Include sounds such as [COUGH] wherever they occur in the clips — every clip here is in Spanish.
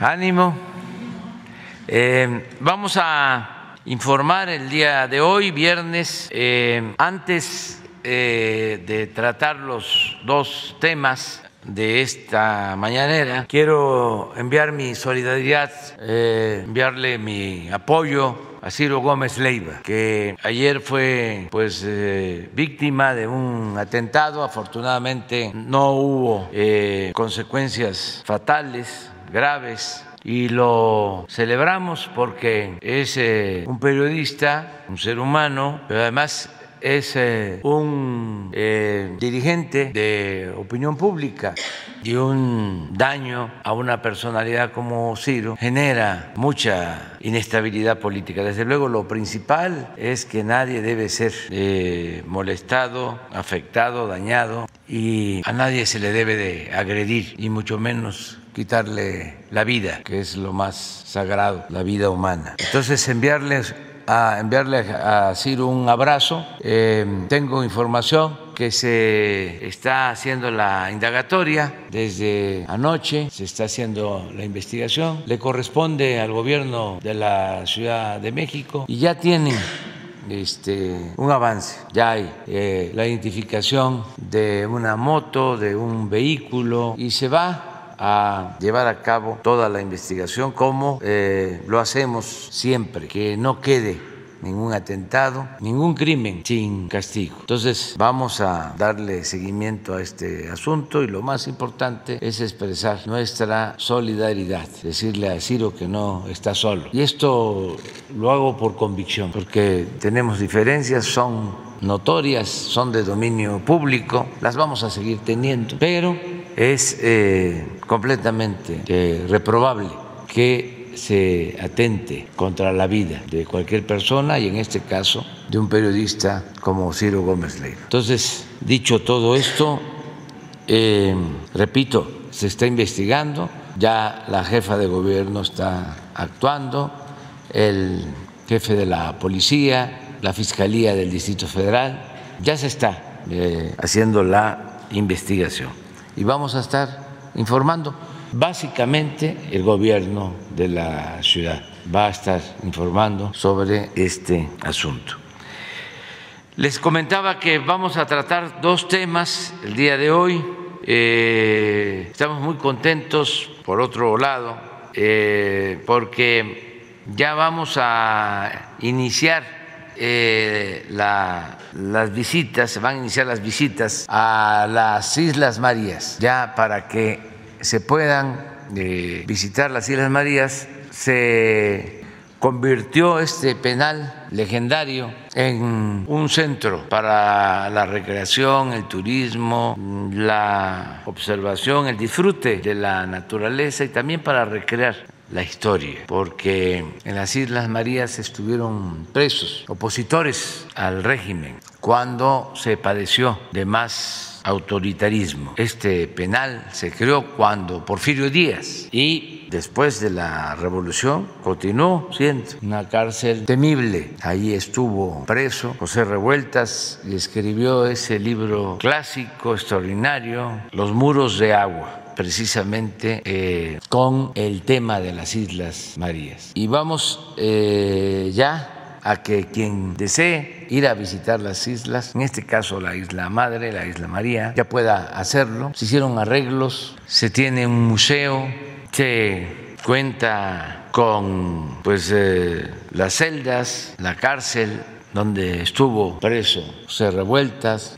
Ánimo. Eh, vamos a informar el día de hoy, viernes, eh, antes eh, de tratar los dos temas de esta mañanera, quiero enviar mi solidaridad, enviarle mi apoyo a Ciro Gómez Leiva, que ayer fue pues eh, víctima de un atentado. Afortunadamente no hubo eh, consecuencias fatales, graves. Y lo celebramos porque es eh, un periodista, un ser humano, pero además es eh, un eh, dirigente de opinión pública y un daño a una personalidad como Ciro genera mucha inestabilidad política. Desde luego lo principal es que nadie debe ser eh, molestado, afectado, dañado y a nadie se le debe de agredir y mucho menos quitarle la vida, que es lo más sagrado, la vida humana. Entonces enviarles a enviarle a Ciro un abrazo. Eh, tengo información que se está haciendo la indagatoria desde anoche, se está haciendo la investigación, le corresponde al gobierno de la Ciudad de México y ya tienen este, un avance. Ya hay eh, la identificación de una moto, de un vehículo y se va a llevar a cabo toda la investigación como eh, lo hacemos siempre, que no quede ningún atentado, ningún crimen sin castigo. Entonces vamos a darle seguimiento a este asunto y lo más importante es expresar nuestra solidaridad, decirle a Ciro que no está solo. Y esto lo hago por convicción, porque tenemos diferencias, son notorias, son de dominio público, las vamos a seguir teniendo, pero es eh, completamente eh, reprobable que se atente contra la vida de cualquier persona y en este caso de un periodista como Ciro Gómez Leiva. Entonces, dicho todo esto, eh, repito, se está investigando, ya la jefa de gobierno está actuando, el jefe de la policía, la Fiscalía del Distrito Federal, ya se está eh, haciendo la investigación y vamos a estar informando. Básicamente el gobierno de la ciudad va a estar informando sobre este asunto. Les comentaba que vamos a tratar dos temas el día de hoy. Eh, estamos muy contentos, por otro lado, eh, porque ya vamos a iniciar eh, la, las visitas, se van a iniciar las visitas a las Islas Marías, ya para que se puedan eh, visitar las Islas Marías, se convirtió este penal legendario en un centro para la recreación, el turismo, la observación, el disfrute de la naturaleza y también para recrear la historia, porque en las Islas Marías estuvieron presos opositores al régimen cuando se padeció de más autoritarismo. Este penal se creó cuando Porfirio Díaz y después de la revolución continuó siendo una cárcel temible. Ahí estuvo preso José Revueltas y escribió ese libro clásico, extraordinario, Los muros de agua precisamente eh, con el tema de las Islas Marías. Y vamos eh, ya a que quien desee ir a visitar las islas, en este caso la isla Madre, la isla María, ya pueda hacerlo. Se hicieron arreglos, se tiene un museo, se cuenta con pues eh, las celdas, la cárcel donde estuvo preso José Revueltas,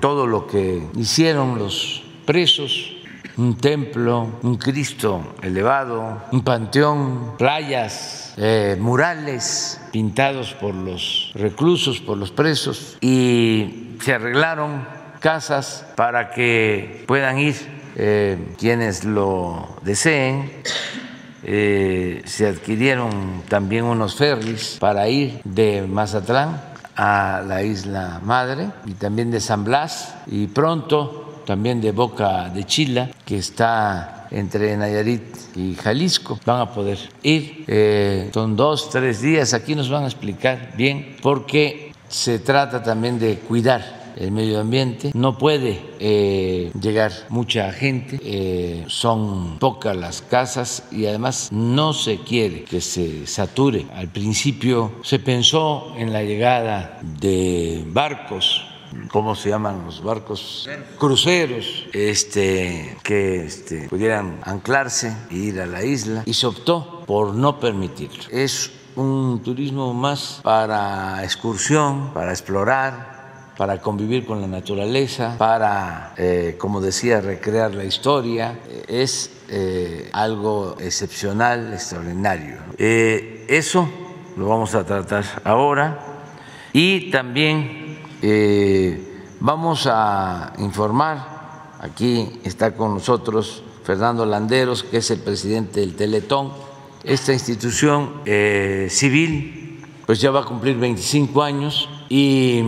todo lo que hicieron los presos un templo, un Cristo elevado, un panteón, playas, eh, murales pintados por los reclusos, por los presos, y se arreglaron casas para que puedan ir eh, quienes lo deseen. Eh, se adquirieron también unos ferries para ir de Mazatlán a la isla Madre y también de San Blas y pronto también de Boca de Chila, que está entre Nayarit y Jalisco. Van a poder ir, eh, son dos, tres días, aquí nos van a explicar bien, porque se trata también de cuidar el medio ambiente, no puede eh, llegar mucha gente, eh, son pocas las casas y además no se quiere que se sature. Al principio se pensó en la llegada de barcos ¿cómo se llaman los barcos? Cruceros, este, que este, pudieran anclarse e ir a la isla y se optó por no permitirlo. Es un turismo más para excursión, para explorar, para convivir con la naturaleza, para, eh, como decía, recrear la historia. Es eh, algo excepcional, extraordinario. Eh, eso lo vamos a tratar ahora y también vamos a informar, aquí está con nosotros Fernando Landeros, que es el presidente del Teletón, esta institución eh, civil pues ya va a cumplir 25 años y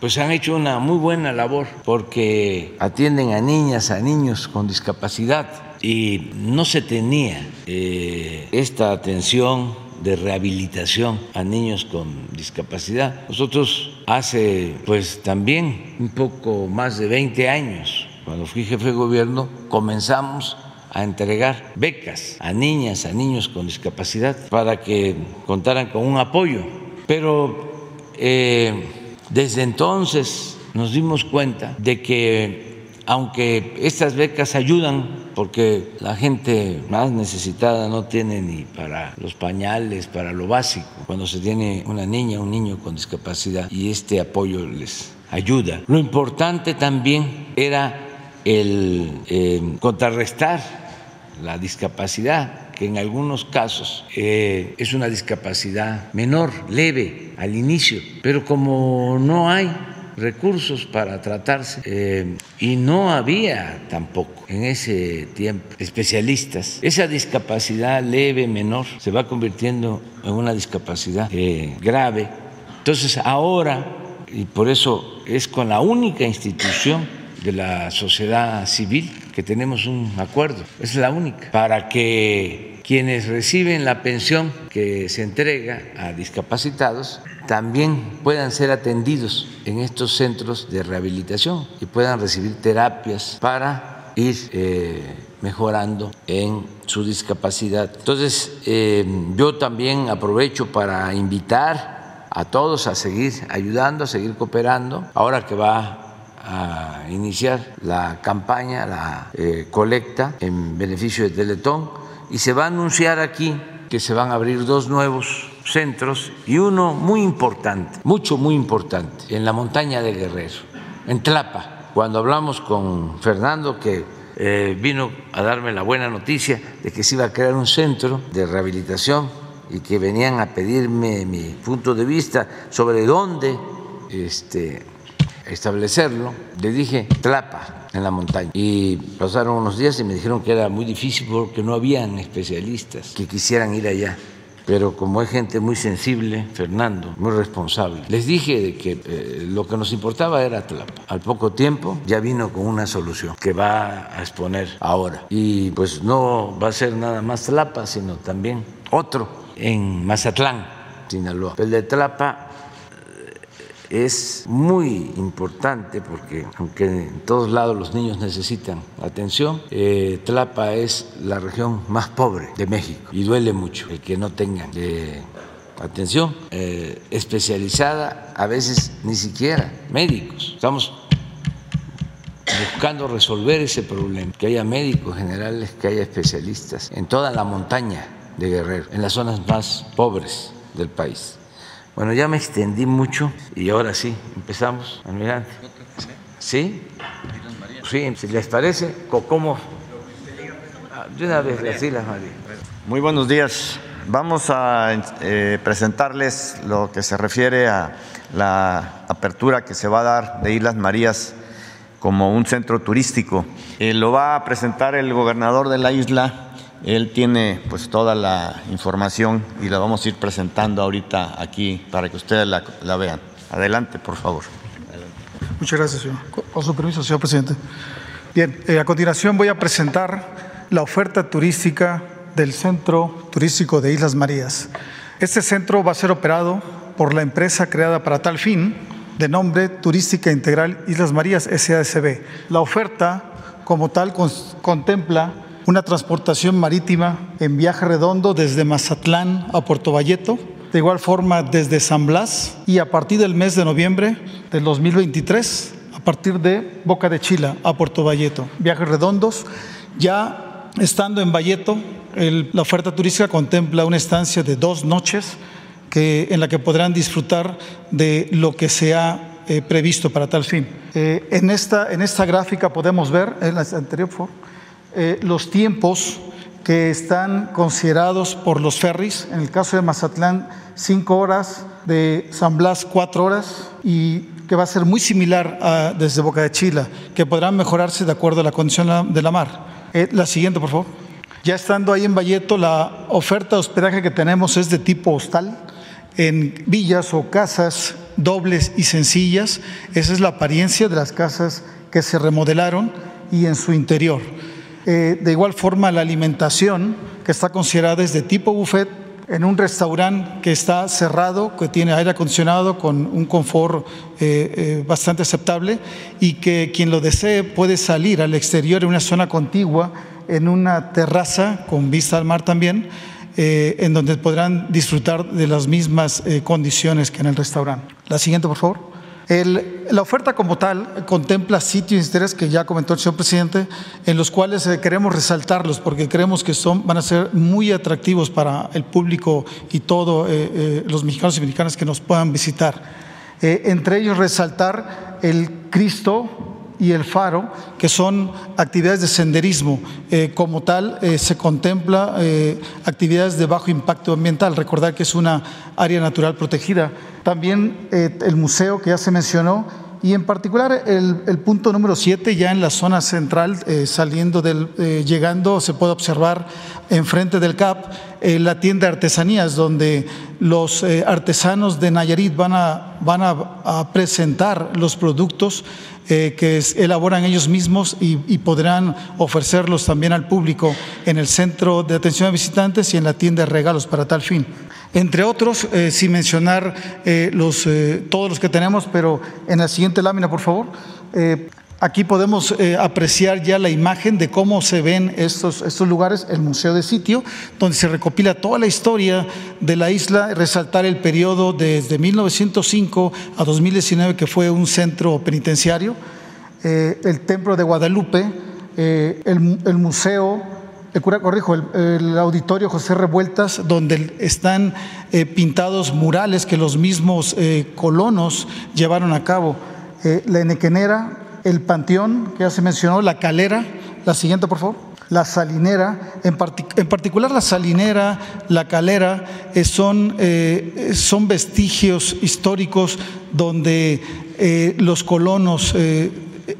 pues han hecho una muy buena labor porque atienden a niñas, a niños con discapacidad. Y no se tenía eh, esta atención de rehabilitación a niños con discapacidad. Nosotros hace pues también un poco más de 20 años, cuando fui jefe de gobierno, comenzamos a entregar becas a niñas, a niños con discapacidad para que contaran con un apoyo. Pero eh, desde entonces nos dimos cuenta de que aunque estas becas ayudan porque la gente más necesitada no tiene ni para los pañales, para lo básico, cuando se tiene una niña, un niño con discapacidad y este apoyo les ayuda. Lo importante también era el eh, contrarrestar la discapacidad, que en algunos casos eh, es una discapacidad menor, leve al inicio, pero como no hay recursos para tratarse eh, y no había tampoco en ese tiempo especialistas. Esa discapacidad leve, menor, se va convirtiendo en una discapacidad eh, grave. Entonces ahora, y por eso es con la única institución de la sociedad civil que tenemos un acuerdo, es la única, para que quienes reciben la pensión que se entrega a discapacitados también puedan ser atendidos en estos centros de rehabilitación y puedan recibir terapias para ir eh, mejorando en su discapacidad. Entonces, eh, yo también aprovecho para invitar a todos a seguir ayudando, a seguir cooperando, ahora que va a iniciar la campaña, la eh, colecta en beneficio de Teletón y se va a anunciar aquí que se van a abrir dos nuevos centros y uno muy importante, mucho, muy importante, en la montaña de Guerrero, en Tlapa. Cuando hablamos con Fernando, que eh, vino a darme la buena noticia de que se iba a crear un centro de rehabilitación y que venían a pedirme mi punto de vista sobre dónde este, establecerlo, le dije Tlapa en la montaña. Y pasaron unos días y me dijeron que era muy difícil porque no habían especialistas que quisieran ir allá. Pero como es gente muy sensible, Fernando, muy responsable, les dije de que eh, lo que nos importaba era Tlapa. Al poco tiempo ya vino con una solución que va a exponer ahora. Y pues no va a ser nada más Tlapa, sino también otro en Mazatlán, Sinaloa. El de Tlapa es muy importante porque aunque en todos lados los niños necesitan atención, eh, Tlapa es la región más pobre de México y duele mucho el que no tengan eh, atención eh, especializada, a veces ni siquiera médicos. Estamos buscando resolver ese problema, que haya médicos generales, que haya especialistas en toda la montaña de Guerrero, en las zonas más pobres del país. Bueno, ya me extendí mucho y ahora sí, empezamos, almirante. ¿Sí? Sí, si les parece, ¿cómo? Ah, de una vez, las Islas Marías. Muy buenos días. Vamos a eh, presentarles lo que se refiere a la apertura que se va a dar de Islas Marías como un centro turístico. Eh, lo va a presentar el gobernador de la isla, él tiene pues toda la información y la vamos a ir presentando ahorita aquí para que ustedes la, vean. Adelante, por favor. Muchas gracias, señor. Con su permiso, señor presidente. Bien, eh, a continuación voy a presentar la oferta turística del Centro Turístico de Islas Marías. Este centro va a ser operado por la empresa creada para tal fin, de nombre Turística Integral Islas Marías SASB. La oferta como tal contempla una transportación marítima en viaje redondo desde Mazatlán a Puerto Valleto, de igual forma desde San Blas y a partir del mes de noviembre del 2023 a partir de Boca de Chila a Puerto Valleto. Viajes redondos. Ya estando en Valleto, la oferta turística contempla una estancia de dos noches que, en la que podrán disfrutar de lo que se ha eh, previsto para tal fin. Eh, en, esta, en esta gráfica podemos ver, en la anterior, eh, los tiempos que están considerados por los ferries. En el caso de Mazatlán, cinco horas, de San Blas, cuatro horas, y que va a ser muy similar desde Boca de Chila, que podrán mejorarse de acuerdo a la condición de la mar. la siguiente, por favor. Ya estando ahí en Valleto, la oferta de hospedaje que tenemos es de tipo hostal en villas o casas dobles y sencillas. Esa es la apariencia de las casas que se remodelaron y en su interior. Eh, de igual forma, la alimentación, que está considerada es de tipo buffet, en un restaurante que está cerrado, que tiene aire acondicionado con un confort eh, eh, bastante aceptable y que quien lo desee puede salir al exterior en una zona contigua, en una terraza con vista al mar también, en donde podrán disfrutar de las mismas condiciones que en el restaurante. La siguiente, por favor la oferta como tal contempla sitios de interés que ya comentó el señor presidente, en los cuales eh, queremos resaltarlos porque creemos que son, van a ser muy atractivos para el público y todos eh, eh, los mexicanos y mexicanas que nos puedan visitar. entre ellos resaltar el Cristo y el faro, que son actividades de senderismo. como tal, se contempla actividades de bajo impacto ambiental. Recordar que es una área natural protegida también eh, el museo que ya se mencionó y en particular el, punto número 7 ya en la zona central, eh, saliendo del, eh, llegando, se puede observar enfrente del CAP la tienda de artesanías donde los artesanos de Nayarit van a, van a, presentar los productos que elaboran ellos mismos y, podrán ofrecerlos también al público en el centro de atención a visitantes y en la tienda de regalos para tal fin entre otros, eh, sin mencionar eh, los, eh, todos los que tenemos, pero en la siguiente lámina, por favor. Aquí podemos apreciar ya la imagen de cómo se ven estos, estos lugares, el Museo de Sitio, donde se recopila toda la historia de la isla, resaltar el periodo desde 1905 a 2019, que fue un centro penitenciario, el Templo de Guadalupe, el, el Museo el cura, corrijo, el, auditorio José Revueltas, donde están eh, pintados murales que los mismos eh, colonos llevaron a cabo. Eh, la Enequenera, el Panteón, que ya se mencionó, la Calera, la siguiente, por favor. La salinera, en, particular la salinera, la calera, son, son vestigios históricos donde los colonos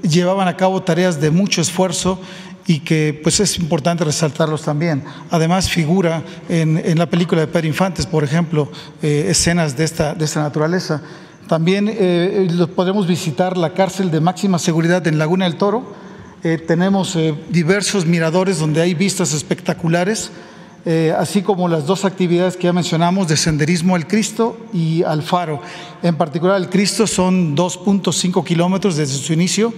llevaban a cabo tareas de mucho esfuerzo y que pues es importante resaltarlos también. Además figura en, en la película de Pedro Infantes, por ejemplo, eh, escenas de esta, de esta naturaleza. También eh, podemos visitar la cárcel de máxima seguridad en Laguna del Toro. Eh, tenemos diversos miradores donde hay vistas espectaculares, así como las dos actividades que ya mencionamos de senderismo al Cristo y al Faro. En particular, el Cristo son 2.5 kilómetros desde su inicio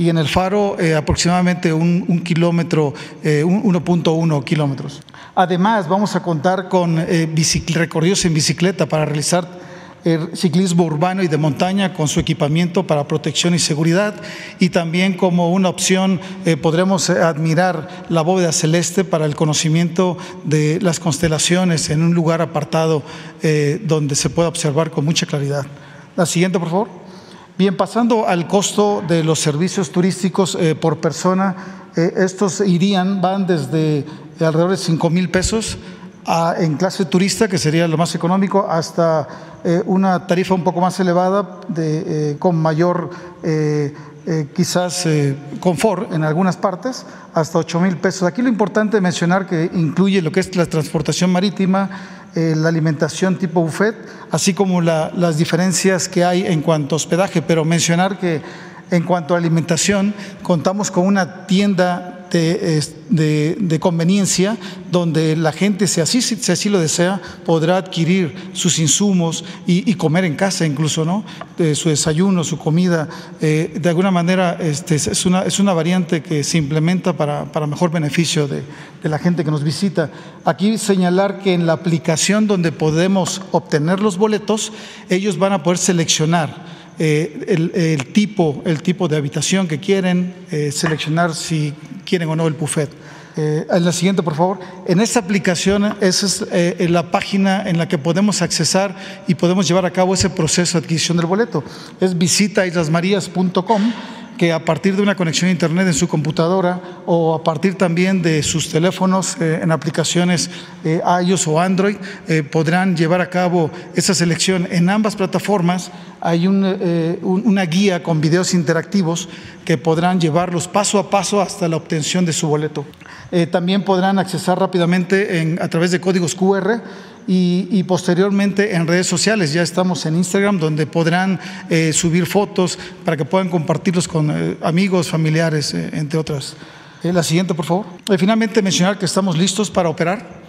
y en el faro eh, aproximadamente un, kilómetro, 1.1 eh, kilómetros. Además, vamos a contar con eh, recorridos en bicicleta para realizar el ciclismo urbano y de montaña con su equipamiento para protección y seguridad y también como una opción podremos admirar la bóveda celeste para el conocimiento de las constelaciones en un lugar apartado donde se pueda observar con mucha claridad. La siguiente, por favor. Bien, pasando al costo de los servicios turísticos eh, por persona, eh, estos irían, van desde alrededor de 5 mil pesos en clase turista, que sería lo más económico, hasta eh, una tarifa un poco más elevada de, con mayor quizás confort en algunas partes, hasta 8 mil pesos. Aquí lo importante es mencionar que incluye lo que es la transportación marítima, eh, la alimentación tipo buffet, así como las diferencias que hay en cuanto a hospedaje, pero mencionar que en cuanto a alimentación contamos con una tienda de, conveniencia donde la gente, si así, si así lo desea, podrá adquirir sus insumos y, comer en casa incluso, ¿no? su desayuno, su comida. Eh, de alguna manera este, es, una, es una variante que se implementa para, mejor beneficio de, de la gente que nos visita. Aquí señalar que en la aplicación donde podemos obtener los boletos, ellos van a poder seleccionar eh, el, tipo, el tipo de habitación que quieren, eh, seleccionar si quieren o no el buffet. Eh, en la siguiente, por favor. En esta aplicación, esa es la página en la que podemos accesar y podemos llevar a cabo ese proceso de adquisición del boleto. Es visita islasmarías.com que a partir de una conexión a Internet en su computadora o a partir también de sus teléfonos eh, en aplicaciones eh, iOS o Android eh, podrán llevar a cabo esa selección. En ambas plataformas hay una guía con videos interactivos que podrán llevarlos paso a paso hasta la obtención de su boleto. también podrán accesar rápidamente a través de códigos QR y, posteriormente en redes sociales. Ya estamos en Instagram donde podrán eh, subir fotos para que puedan compartirlos con eh, amigos, familiares, eh, entre otras. la siguiente, por favor. finalmente mencionar que estamos listos para operar.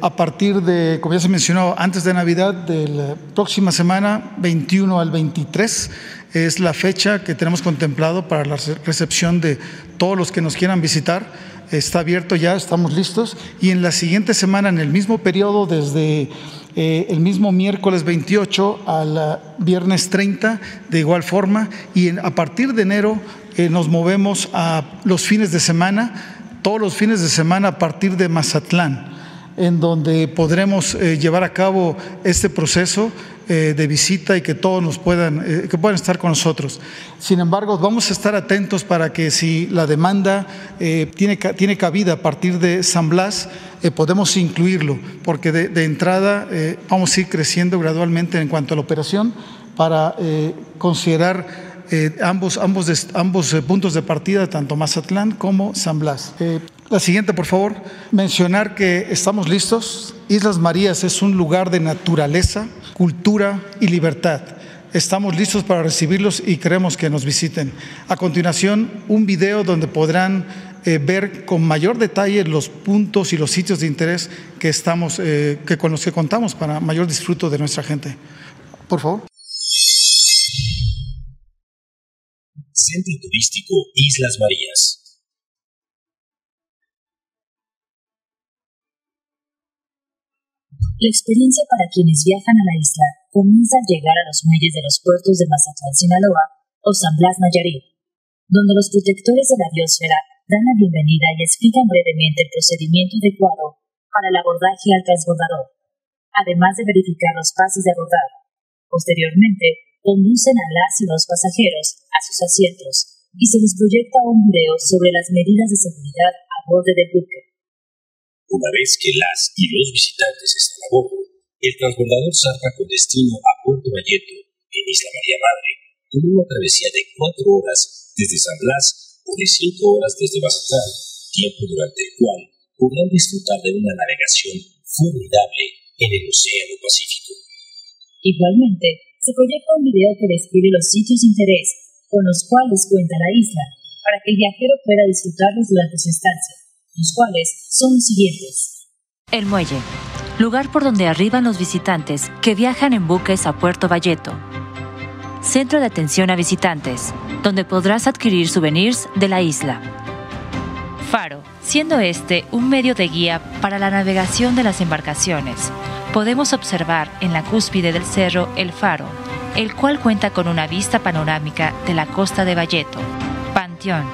a partir de, como ya se mencionó, antes de Navidad, de la próxima semana, 21 al 23, es la fecha que tenemos contemplado para la recepción de todos los que nos quieran visitar está abierto ya, estamos listos. Y en la siguiente semana, en el mismo periodo, desde eh, el mismo miércoles 28 al viernes 30, de igual forma. Y a partir de enero eh, nos movemos a los fines de semana, todos los fines de semana a partir de Mazatlán, en donde podremos eh, llevar a cabo este proceso eh, de visita y que todos nos puedan, eh, que puedan estar con nosotros. Sin embargo, vamos a estar atentos para que si la demanda eh, tiene, tiene cabida a partir de San Blas, podemos incluirlo, porque de, entrada vamos a ir creciendo gradualmente en cuanto a la operación para considerar ambos, ambos, ambos puntos de partida, tanto Mazatlán como San Blas. La siguiente, por favor. Mencionar que estamos listos. Islas Marías es un lugar de naturaleza, cultura y libertad. Estamos listos para recibirlos y queremos que nos visiten. A continuación, un video donde podrán eh, ver con mayor detalle los puntos y los sitios de interés que estamos, eh, que con los que contamos para mayor disfruto de nuestra gente. Por favor. Centro Turístico Islas Marías. La experiencia para quienes viajan a la isla comienza al llegar a los muelles de los puertos de Mazatlán, Sinaloa o San Blas, Nayarit, donde los protectores de la biosfera dan la bienvenida y explican brevemente el procedimiento adecuado para el abordaje al transbordador, además de verificar los pases de abordar. Posteriormente, conducen a las y los pasajeros a sus asientos y se les proyecta un video sobre las medidas de seguridad a bordo del buque. Una vez que las y los visitantes están a bordo, el transbordador zarpa con destino a Puerto Valleto, en Isla María Madre, con una travesía de cuatro horas desde San Blas o de cinco horas desde Mazatlán, tiempo durante el cual podrán disfrutar de una navegación formidable en el Océano Pacífico. Igualmente, se proyecta un video que describe los sitios de interés con los cuales cuenta la isla, para que el viajero pueda disfrutarlos durante su estancia los cuales son los siguientes. El muelle, lugar por donde arriban los visitantes que viajan en buques a Puerto Valleto. Centro de atención a visitantes, donde podrás adquirir souvenirs de la isla. Faro, siendo este un medio de guía para la navegación de las embarcaciones, podemos observar en la cúspide del cerro el faro, el cual cuenta con una vista panorámica de la costa de Valleto. Panteón,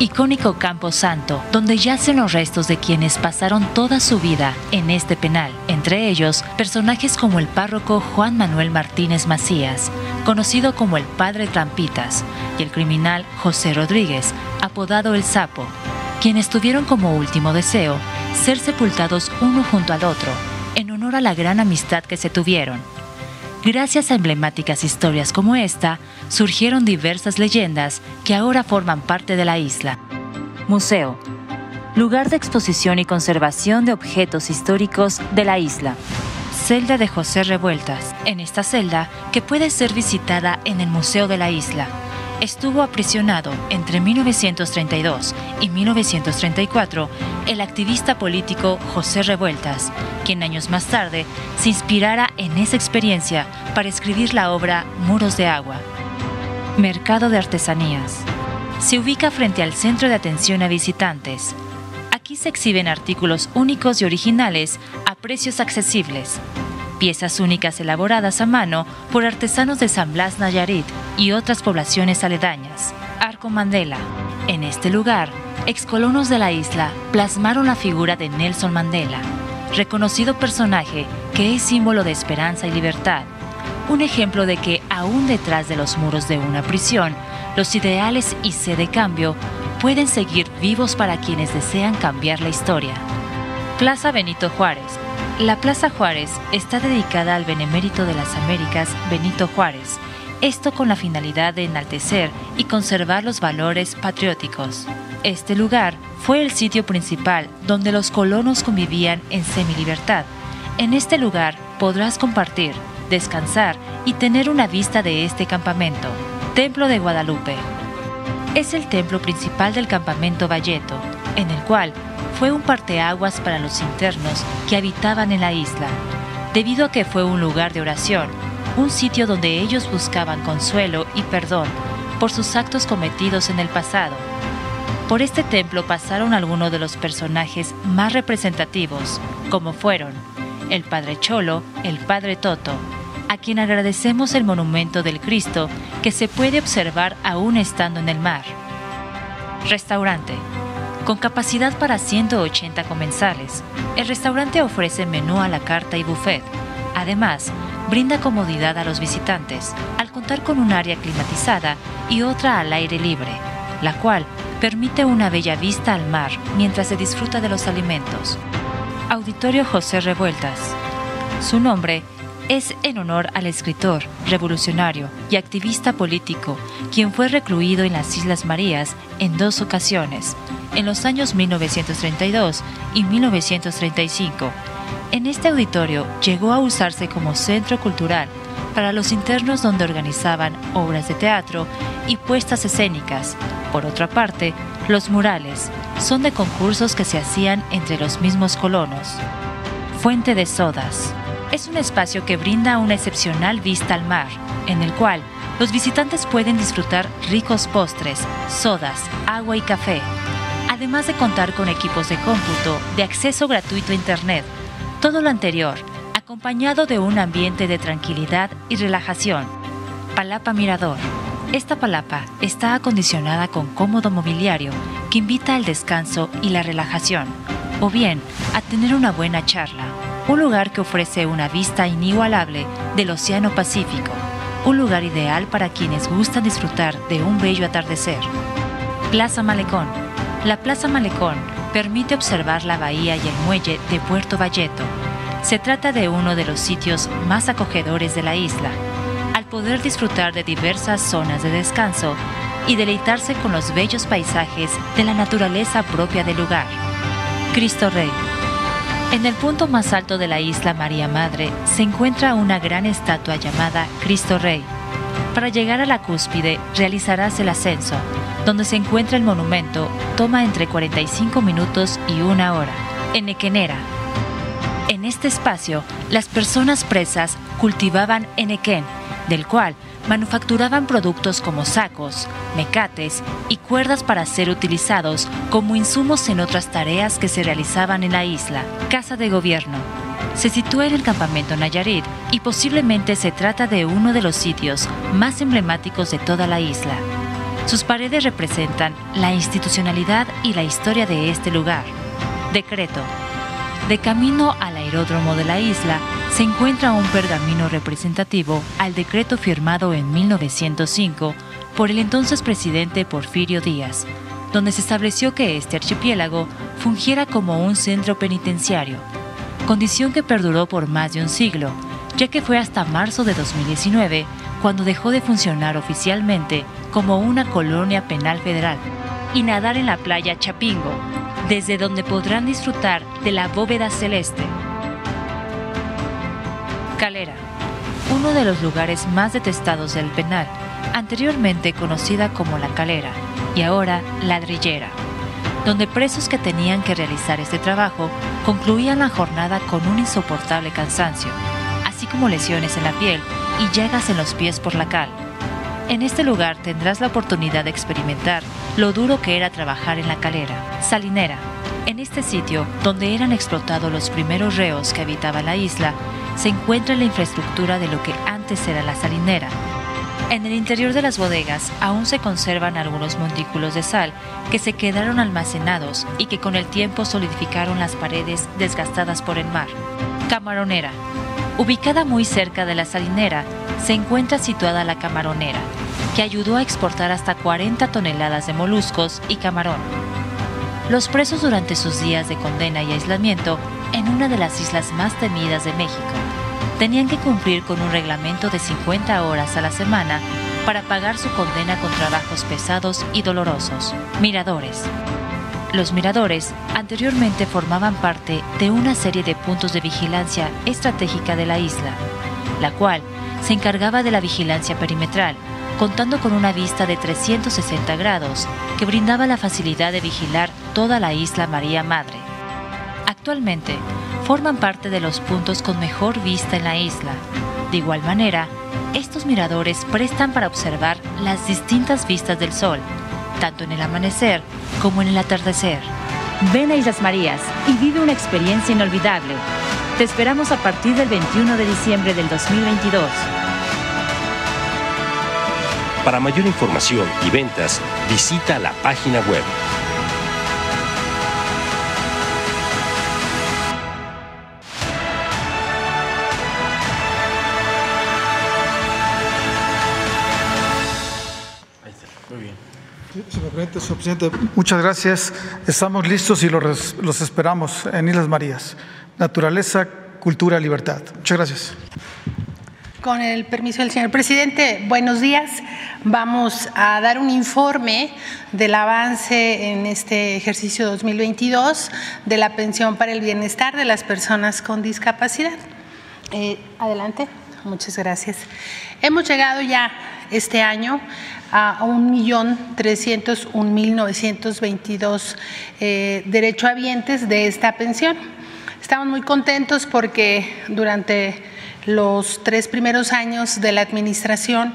icónico Campo Santo, donde yacen los restos de quienes pasaron toda su vida en este penal, entre ellos personajes como el párroco Juan Manuel Martínez Macías, conocido como el Padre Trampitas, y el criminal José Rodríguez, apodado El Sapo, quienes tuvieron como último deseo ser sepultados uno junto al otro, en honor a la gran amistad que se tuvieron Gracias a emblemáticas historias como esta, surgieron diversas leyendas que ahora forman parte de la isla. Museo. Lugar de exposición y conservación de objetos históricos de la isla. Celda de José Revueltas. En esta celda, que puede ser visitada en el Museo de la Isla, estuvo aprisionado entre 1932 y 1934 el activista político José Revueltas, quien años más tarde se inspirara en esa experiencia para escribir la obra Muros de Agua. Mercado de Artesanías. Se ubica frente al Centro de Atención a Visitantes. Aquí se exhiben artículos únicos y originales a precios accesibles, piezas únicas elaboradas a mano por artesanos de San Blas Nayarit y otras poblaciones aledañas. Arco Mandela. En este lugar, excolonos de la isla plasmaron la figura de Nelson Mandela, reconocido personaje que es símbolo de esperanza y libertad. Un ejemplo de que aún detrás de los muros de una prisión, los ideales y sed de cambio pueden seguir vivos para quienes desean cambiar la historia. Plaza Benito Juárez, la Plaza Juárez está dedicada al Benemérito de las Américas Benito Juárez, esto con la finalidad de enaltecer y conservar los valores patrióticos. Este lugar fue el sitio principal donde los colonos convivían en semilibertad. En este lugar podrás compartir, descansar y tener una vista de este campamento. Templo de Guadalupe. Es el templo principal del campamento Valleto, en el cual fue un parteaguas para los internos que habitaban en la isla, debido a que fue un lugar de oración, un sitio donde ellos buscaban consuelo y perdón por sus actos cometidos en el pasado. Por este templo pasaron algunos de los personajes más representativos, como fueron el Padre Cholo, el Padre Toto, a quien agradecemos el monumento del Cristo que se puede observar aún estando en el mar. Restaurante con capacidad para 180 comensales, el restaurante ofrece menú a la carta y buffet. Además, brinda comodidad a los visitantes al contar con un área climatizada y otra al aire libre, la cual permite una bella vista al mar mientras se disfruta de los alimentos. Auditorio José Revueltas. Su nombre es en honor al escritor, revolucionario y activista político, quien fue recluido en las Islas Marías en dos ocasiones, en los años 1932 y 1935. En este auditorio llegó a usarse como centro cultural para los internos donde organizaban obras de teatro y puestas escénicas. Por otra parte, los murales son de concursos que se hacían entre los mismos colonos. Fuente de Sodas. Es un espacio que brinda una excepcional vista al mar, en el cual los visitantes pueden disfrutar ricos postres, sodas, agua y café, además de contar con equipos de cómputo, de acceso gratuito a Internet. Todo lo anterior, acompañado de un ambiente de tranquilidad y relajación. Palapa Mirador. Esta palapa está acondicionada con cómodo mobiliario que invita al descanso y la relajación, o bien a tener una buena charla. Un lugar que ofrece una vista inigualable del Océano Pacífico. Un lugar ideal para quienes gustan disfrutar de un bello atardecer. Plaza Malecón la Plaza Malecón permite observar la bahía y el muelle de Puerto Valleto. Se trata de uno de los sitios más acogedores de la isla, al poder disfrutar de diversas zonas de descanso y deleitarse con los bellos paisajes de la naturaleza propia del lugar. Cristo Rey. En el punto más alto de la isla María Madre se encuentra una gran estatua llamada Cristo Rey. Para llegar a la cúspide realizarás el ascenso, donde se encuentra el monumento, toma entre 45 minutos y una hora. En Equenera. En este espacio, las personas presas cultivaban enequén, del cual manufacturaban productos como sacos, mecates y cuerdas para ser utilizados como insumos en otras tareas que se realizaban en la isla. Casa de Gobierno. Se sitúa en el campamento Nayarit y posiblemente se trata de uno de los sitios más emblemáticos de toda la isla. Sus paredes representan la institucionalidad y la historia de este lugar. Decreto. De camino al aeródromo de la isla se encuentra un pergamino representativo al decreto firmado en 1905 por el entonces presidente Porfirio Díaz, donde se estableció que este archipiélago fungiera como un centro penitenciario, condición que perduró por más de un siglo, ya que fue hasta marzo de 2019 cuando dejó de funcionar oficialmente como una colonia penal federal y nadar en la playa Chapingo, desde donde podrán disfrutar de la bóveda celeste. Calera. uno de los lugares más detestados del penal, anteriormente conocida como la calera y ahora ladrillera, donde presos que tenían que realizar este trabajo concluían la jornada con un insoportable cansancio, así como lesiones en la piel y llagas en los pies por la cal. En este lugar tendrás la oportunidad de experimentar lo duro que era trabajar en la calera, salinera. En este sitio, donde eran explotados los primeros reos que habitaban la isla, se encuentra la infraestructura de lo que antes era la salinera. En el interior de las bodegas aún se conservan algunos montículos de sal que se quedaron almacenados y que con el tiempo solidificaron las paredes desgastadas por el mar. Camaronera. Ubicada muy cerca de la salinera, se encuentra situada la camaronera, que ayudó a exportar hasta 40 toneladas de moluscos y camarón. Los presos durante sus días de condena y aislamiento en una de las islas más temidas de México tenían que cumplir con un reglamento de 50 horas a la semana para pagar su condena con trabajos pesados y dolorosos. Miradores. Los miradores anteriormente formaban parte de una serie de puntos de vigilancia estratégica de la isla, la cual se encargaba de la vigilancia perimetral, contando con una vista de 360 grados que brindaba la facilidad de vigilar toda la isla María Madre. Actualmente, forman parte de los puntos con mejor vista en la isla. De igual manera, estos miradores prestan para observar las distintas vistas del sol, tanto en el amanecer como en el atardecer. Ven a Islas Marías y vive una experiencia inolvidable. Te esperamos a partir del 21 de diciembre del 2022. Para mayor información y ventas, visita la página web Señor presidente, muchas gracias. Estamos listos y los, los esperamos en Islas Marías. Naturaleza, cultura, libertad. Muchas gracias. Con el permiso del señor presidente, buenos días. Vamos a dar un informe del avance en este ejercicio 2022 de la pensión para el bienestar de las personas con discapacidad. Eh, adelante. Muchas gracias. Hemos llegado ya este año a 1.301.922 eh, derechohabientes de esta pensión. Estamos muy contentos porque durante los tres primeros años de la administración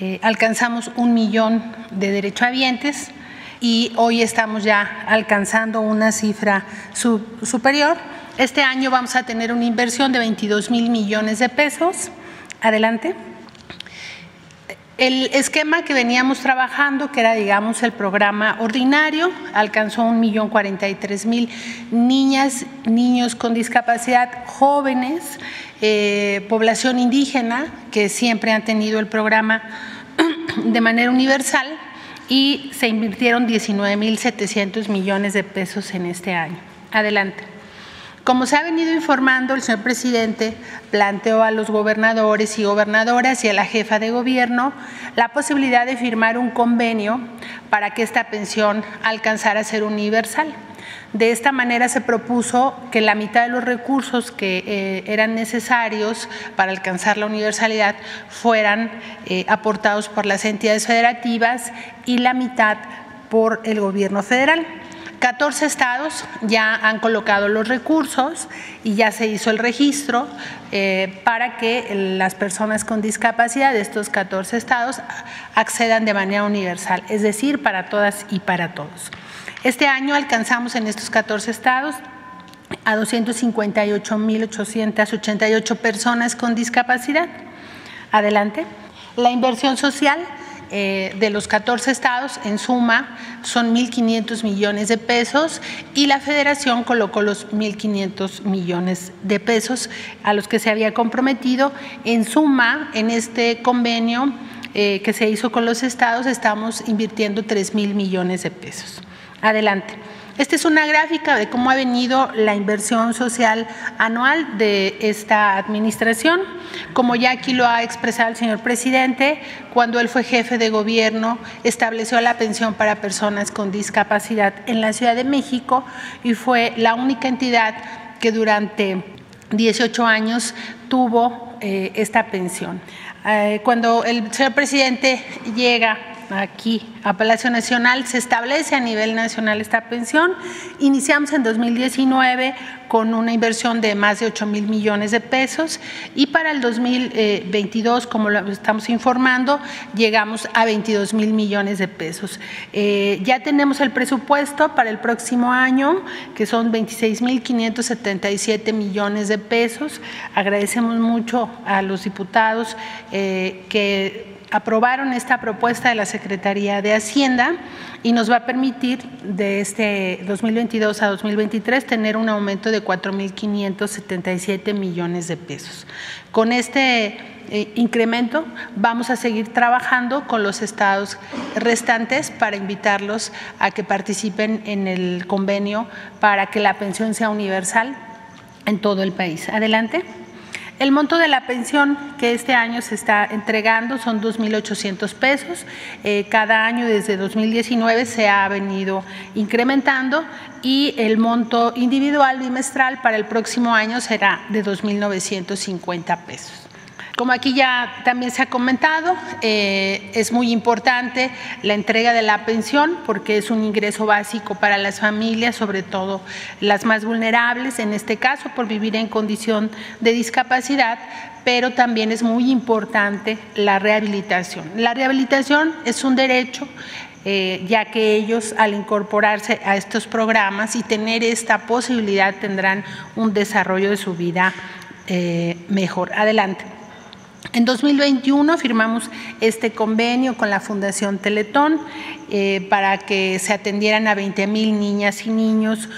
eh, alcanzamos un millón de derechohabientes y hoy estamos ya alcanzando una cifra superior. Este año vamos a tener una inversión de 22 mil millones de pesos. Adelante. El esquema que veníamos trabajando, que era, digamos, el programa ordinario, alcanzó un millón cuarenta y tres mil niñas, niños con discapacidad, jóvenes, eh, población indígena, que siempre han tenido el programa [CLEARS THROAT] de manera universal, y se invirtieron 19 mil 700 millones de pesos en este año. Adelante. Como se ha venido informando, el señor presidente planteó a los gobernadores y gobernadoras y a la jefa de gobierno la posibilidad de firmar un convenio para que esta pensión alcanzara a ser universal. De esta manera se propuso que la mitad de los recursos que eh, eran necesarios para alcanzar la universalidad fueran eh, aportados por las entidades federativas y la mitad por el gobierno federal. 14 estados ya han colocado los recursos y ya se hizo el registro eh, para que las personas con discapacidad de estos 14 estados accedan de manera universal, es decir, para todas y para todos. Este año alcanzamos en estos 14 estados a 258.888 personas con discapacidad. Adelante. La inversión social eh, de los 14 estados, en suma, son 1.500 millones de pesos y la federación colocó los 1.500 millones de pesos a los que se había comprometido. En suma, en este convenio eh, que se hizo con los estados, estamos invirtiendo 3.000 millones de pesos. Adelante. Esta es una gráfica de cómo ha venido la inversión social anual de esta administración. Como ya aquí lo ha expresado el señor presidente, cuando él fue jefe de gobierno, estableció la pensión para personas con discapacidad en la Ciudad de México y fue la única entidad que durante 18 años tuvo eh, esta pensión. Eh, cuando el señor presidente llega aquí a Palacio Nacional, se establece a nivel nacional esta pensión. Iniciamos en 2019 con una inversión de más de 8 mil millones de pesos y para el 2022, como lo estamos informando, llegamos a 22 mil millones de pesos. Eh, ya tenemos el presupuesto para el próximo año, que son 26 mil 577 millones de pesos. Agradecemos mucho a los diputados eh, que aprobaron esta propuesta de la Secretaría de Hacienda y nos va a permitir de este 2022 a 2023 tener un aumento de 4.577 millones de pesos. Con este eh, incremento vamos a seguir trabajando con los estados restantes para invitarlos a que participen en el convenio para que la pensión sea universal en todo el país. Adelante. El monto de la pensión que este año se está entregando son 2.800 pesos. Eh, cada año desde 2019 se ha venido incrementando y el monto individual bimestral para el próximo año será de 2.950 pesos. Como aquí ya también se ha comentado, eh, es muy importante la entrega de la pensión porque es un ingreso básico para las familias, sobre todo las más vulnerables, en este caso por vivir en condición de discapacidad, pero también es muy importante la rehabilitación. La rehabilitación es un derecho eh, ya que ellos al incorporarse a estos programas y tener esta posibilidad tendrán un desarrollo de su vida eh, mejor. Adelante. En 2021 firmamos este convenio con la Fundación Teletón eh, para que se atendieran a 20 mil niñas y niños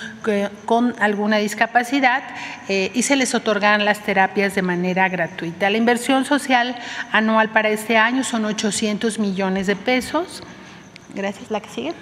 con alguna discapacidad eh, y se les otorgaran las terapias de manera gratuita. La inversión social anual para este año son 800 millones de pesos. Gracias. La que sigue.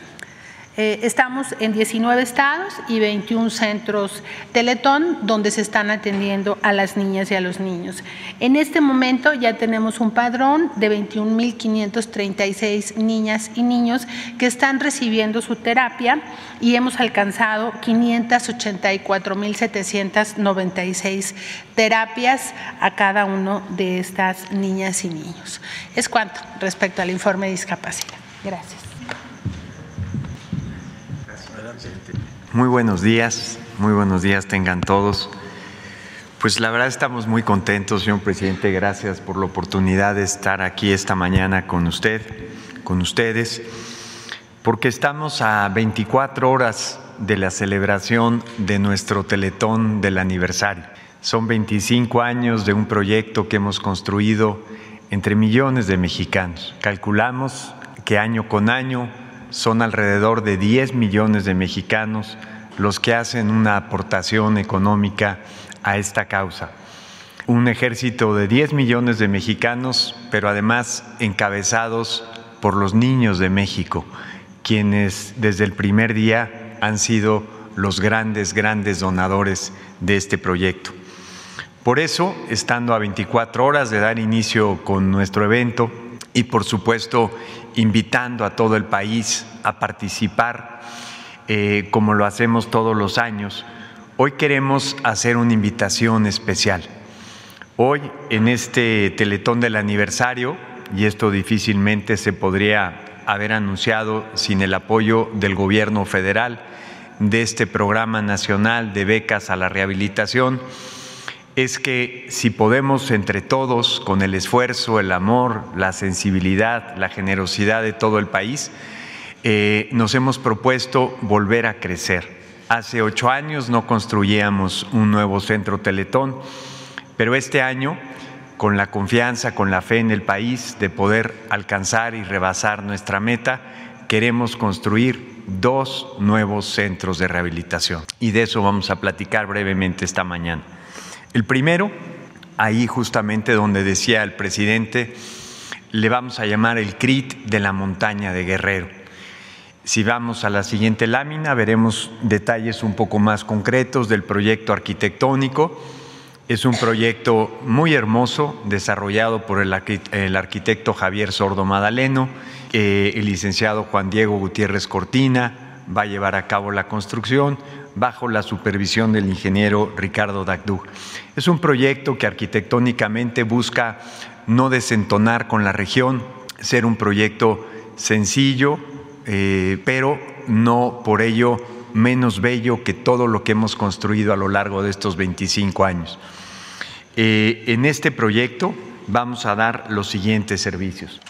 Eh, estamos en 19 estados y 21 centros Teletón donde se están atendiendo a las niñas y a los niños. En este momento ya tenemos un padrón de 21.536 niñas y niños que están recibiendo su terapia y hemos alcanzado 584.796 terapias a cada uno de estas niñas y niños. Es cuanto respecto al informe de discapacidad. Gracias. Muy buenos días, muy buenos días tengan todos. Pues la verdad estamos muy contentos, señor presidente, gracias por la oportunidad de estar aquí esta mañana con usted, con ustedes, porque estamos a 24 horas de la celebración de nuestro Teletón del aniversario. Son 25 años de un proyecto que hemos construido entre millones de mexicanos. Calculamos que año con año son alrededor de 10 millones de mexicanos los que hacen una aportación económica a esta causa. Un ejército de 10 millones de mexicanos, pero además encabezados por los niños de México, quienes desde el primer día han sido los grandes, grandes donadores de este proyecto. Por eso, estando a 24 horas de dar inicio con nuestro evento y por supuesto invitando a todo el país a participar eh, como lo hacemos todos los años, hoy queremos hacer una invitación especial. Hoy, en este Teletón del aniversario, y esto difícilmente se podría haber anunciado sin el apoyo del gobierno federal de este programa nacional de becas a la rehabilitación, es que si podemos entre todos, con el esfuerzo, el amor, la sensibilidad, la generosidad de todo el país, eh, nos hemos propuesto volver a crecer. Hace ocho años no construíamos un nuevo centro Teletón, pero este año, con la confianza, con la fe en el país de poder alcanzar y rebasar nuestra meta, queremos construir dos nuevos centros de rehabilitación. Y de eso vamos a platicar brevemente esta mañana. El primero, ahí justamente donde decía el presidente, le vamos a llamar el CRIT de la montaña de Guerrero. Si vamos a la siguiente lámina, veremos detalles un poco más concretos del proyecto arquitectónico. Es un proyecto muy hermoso, desarrollado por el arquitecto Javier Sordo Madaleno, eh, el licenciado Juan Diego Gutiérrez Cortina, va a llevar a cabo la construcción bajo la supervisión del ingeniero Ricardo Dagdú. Es un proyecto que arquitectónicamente busca no desentonar con la región, ser un proyecto sencillo, eh, pero no por ello menos bello que todo lo que hemos construido a lo largo de estos 25 años. Eh, en este proyecto vamos a dar los siguientes servicios.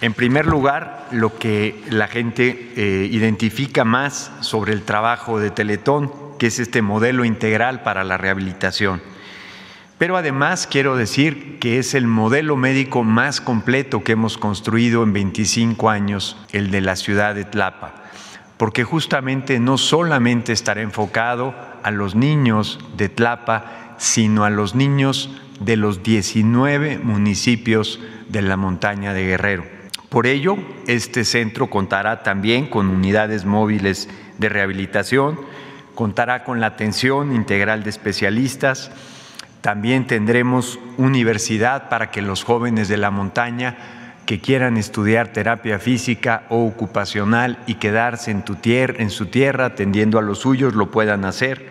En primer lugar, lo que la gente eh, identifica más sobre el trabajo de Teletón, que es este modelo integral para la rehabilitación. Pero además quiero decir que es el modelo médico más completo que hemos construido en 25 años, el de la ciudad de Tlapa, porque justamente no solamente estará enfocado a los niños de Tlapa, sino a los niños de los 19 municipios de la montaña de Guerrero. Por ello, este centro contará también con unidades móviles de rehabilitación, contará con la atención integral de especialistas, también tendremos universidad para que los jóvenes de la montaña que quieran estudiar terapia física o ocupacional y quedarse en, su tierra atendiendo a los suyos lo puedan hacer.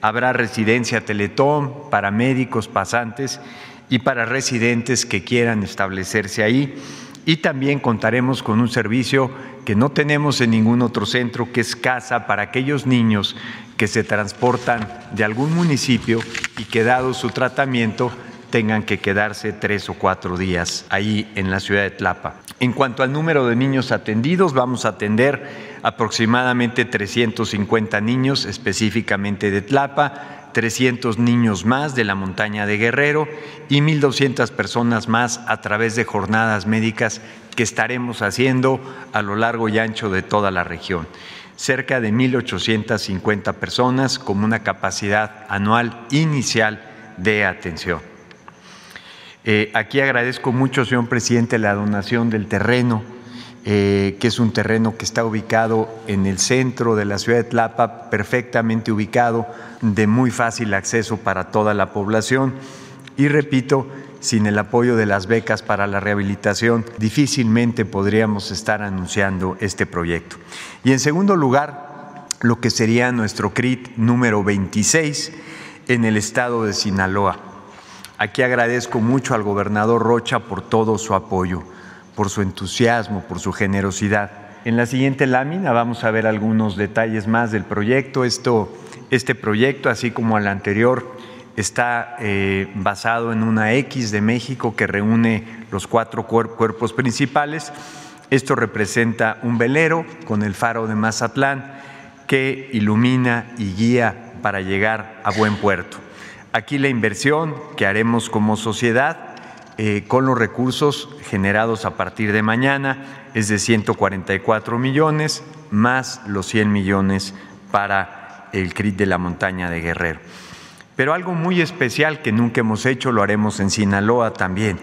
Habrá residencia Teletón para médicos pasantes y para residentes que quieran establecerse ahí y también contaremos con un servicio que no tenemos en ningún otro centro, que es casa para aquellos niños que se transportan de algún municipio y que dado su tratamiento tengan que quedarse tres o cuatro días ahí en la ciudad de Tlapa. En cuanto al número de niños atendidos, vamos a atender aproximadamente 350 niños específicamente de Tlapa, 300 niños más de la montaña de Guerrero y 1.200 personas más a través de jornadas médicas que estaremos haciendo a lo largo y ancho de toda la región. Cerca de 1.850 personas con una capacidad anual inicial de atención. Eh, aquí agradezco mucho, señor presidente, la donación del terreno eh, que es un terreno que está ubicado en el centro de la ciudad de Tlapa, perfectamente ubicado, de muy fácil acceso para toda la población. Y repito, sin el apoyo de las becas para la rehabilitación, difícilmente podríamos estar anunciando este proyecto. Y en segundo lugar, lo que sería nuestro CRIT número 26 en el estado de Sinaloa. Aquí agradezco mucho al gobernador Rocha por todo su apoyo por su entusiasmo, por su generosidad. En la siguiente lámina vamos a ver algunos detalles más del proyecto. Esto, este proyecto, así como el anterior, está eh, basado en una X de México que reúne los cuatro cuerpos principales. Esto representa un velero con el faro de Mazatlán que ilumina y guía para llegar a buen puerto. Aquí la inversión que haremos como sociedad eh, con los recursos generados a partir de mañana, es de 144 millones, más los 100 millones para el CRIT de la montaña de Guerrero. Pero algo muy especial que nunca hemos hecho, lo haremos en Sinaloa también.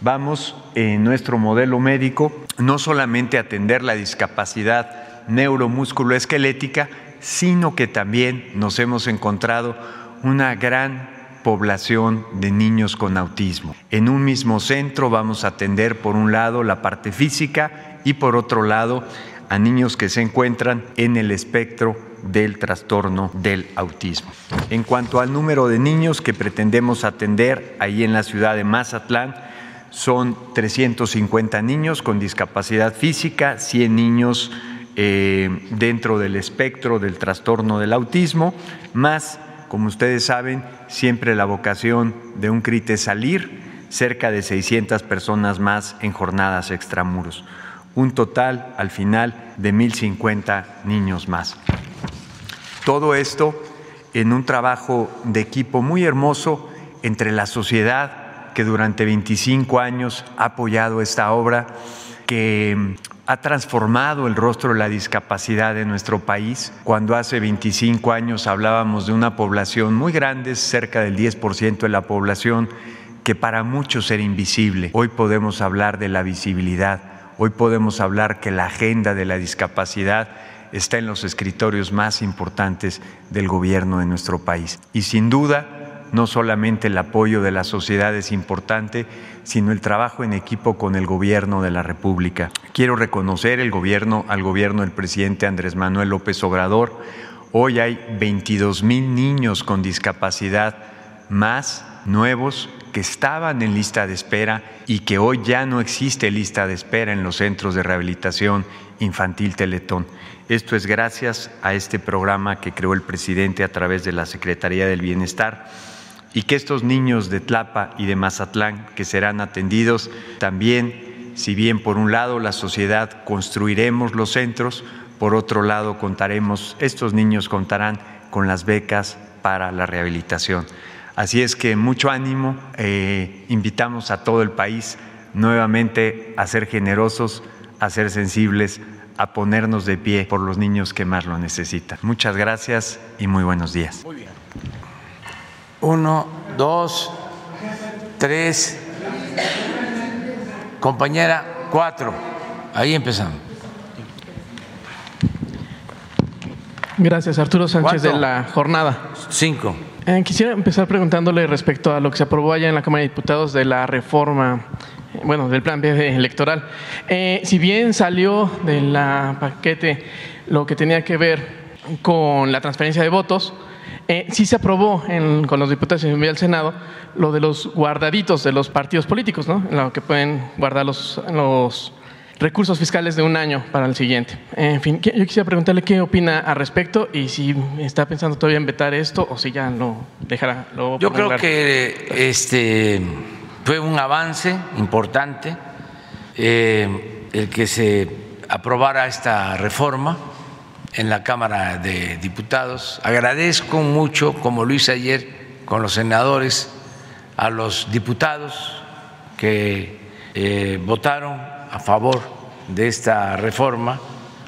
Vamos en nuestro modelo médico no solamente a atender la discapacidad neuromusculoesquelética, sino que también nos hemos encontrado una gran población de niños con autismo. En un mismo centro vamos a atender por un lado la parte física y por otro lado a niños que se encuentran en el espectro del trastorno del autismo. En cuanto al número de niños que pretendemos atender ahí en la ciudad de Mazatlán, son 350 niños con discapacidad física, 100 niños eh, dentro del espectro del trastorno del autismo, más como ustedes saben, siempre la vocación de un CRIT es salir, cerca de 600 personas más en jornadas extramuros. Un total, al final, de 1.050 niños más. Todo esto en un trabajo de equipo muy hermoso entre la sociedad que durante 25 años ha apoyado esta obra, que ha transformado el rostro de la discapacidad en nuestro país. Cuando hace 25 años hablábamos de una población muy grande, cerca del 10% de la población, que para muchos era invisible. Hoy podemos hablar de la visibilidad, hoy podemos hablar que la agenda de la discapacidad está en los escritorios más importantes del gobierno de nuestro país. Y sin duda, no solamente el apoyo de la sociedad es importante, sino el trabajo en equipo con el gobierno de la República. Quiero reconocer el gobierno, al gobierno del presidente Andrés Manuel López Obrador. Hoy hay 22 mil niños con discapacidad más nuevos que estaban en lista de espera y que hoy ya no existe lista de espera en los centros de rehabilitación infantil Teletón. Esto es gracias a este programa que creó el presidente a través de la Secretaría del Bienestar y que estos niños de Tlapa y de Mazatlán que serán atendidos también, si bien por un lado la sociedad construiremos los centros, por otro lado contaremos, estos niños contarán con las becas para la rehabilitación. Así es que mucho ánimo, eh, invitamos a todo el país nuevamente a ser generosos, a ser sensibles, a ponernos de pie por los niños que más lo necesitan. Muchas gracias y muy buenos días. Muy bien. Uno, dos, tres, compañera, cuatro. Ahí empezamos. Gracias, Arturo Sánchez de la jornada. Cinco. Eh, quisiera empezar preguntándole respecto a lo que se aprobó allá en la Cámara de Diputados de la reforma, eh, bueno, del plan B electoral. Eh, si bien salió del paquete lo que tenía que ver con la transferencia de votos, sí se aprobó con los diputados y al Senado lo de los guardaditos de los partidos políticos, ¿no? Lo que pueden guardar los, los recursos fiscales de un año para el siguiente. En fin, yo quisiera preguntarle qué opina al respecto y si está pensando todavía en vetar esto o si ya no dejará. Lo yo creo que este fue un avance importante eh, el que se aprobara esta reforma en la Cámara de Diputados. Agradezco mucho, como lo hice ayer con los senadores, a los diputados que eh, votaron a favor de esta reforma.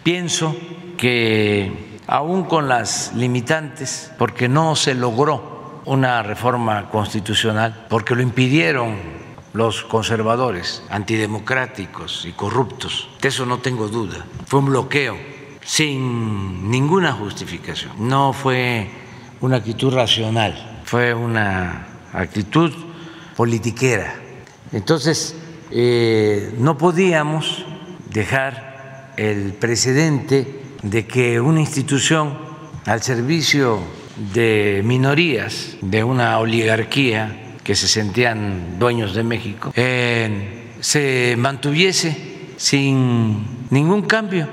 Pienso que aún con las limitantes, porque no se logró una reforma constitucional, porque lo impidieron los conservadores, antidemocráticos y corruptos, de eso no tengo duda. Fue un bloqueo sin ninguna justificación. No fue una actitud racional, fue una actitud politiquera. Entonces, eh, no podíamos dejar el precedente de que una institución al servicio de minorías, de una oligarquía que se sentían dueños de México, eh, se mantuviese sin ningún cambio,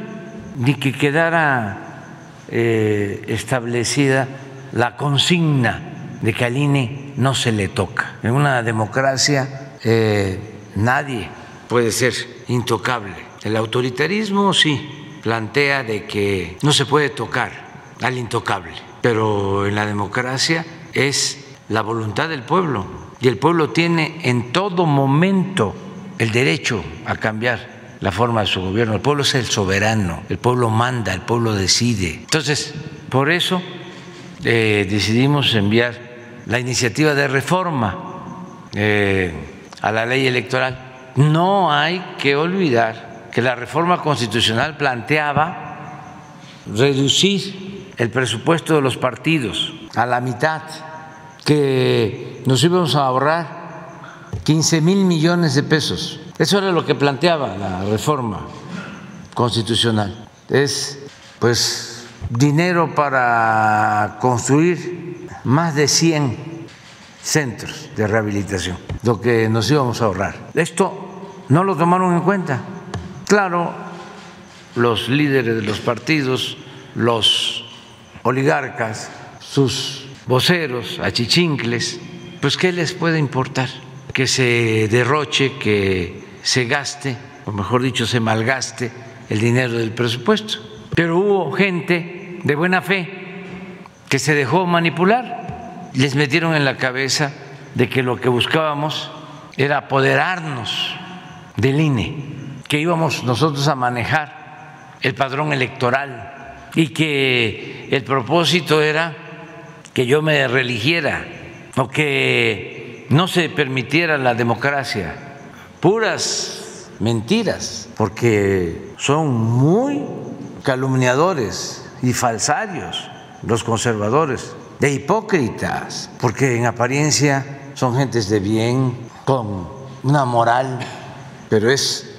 ni que quedara eh, establecida la consigna de que al INE no se le toca. En una democracia Nadie puede ser intocable. El autoritarismo sí plantea de que no se puede tocar al intocable, pero en la democracia es la voluntad del pueblo y el pueblo tiene en todo momento el derecho a cambiar la forma de su gobierno. El pueblo es el soberano, el pueblo manda, el pueblo decide. Entonces, por eso eh, decidimos enviar la iniciativa de reforma. Eh, a la ley electoral. No hay que olvidar que la reforma constitucional planteaba reducir el presupuesto de los partidos a la mitad, que nos íbamos a ahorrar 15 mil millones de pesos. Eso era lo que planteaba la reforma constitucional. Es pues dinero para construir más de 100 centros de rehabilitación, lo que nos íbamos a ahorrar. Esto no lo tomaron en cuenta. Claro, los líderes de los partidos, los oligarcas, sus voceros, achichincles, pues ¿qué les puede importar? Que se derroche, que se gaste, o mejor dicho, se malgaste el dinero del presupuesto. Pero hubo gente de buena fe que se dejó manipular les metieron en la cabeza de que lo que buscábamos era apoderarnos del INE, que íbamos nosotros a manejar el padrón electoral y que el propósito era que yo me religiera o que no se permitiera la democracia. Puras mentiras, porque son muy calumniadores y falsarios los conservadores de hipócritas, porque en apariencia son gentes de bien, con una moral, pero es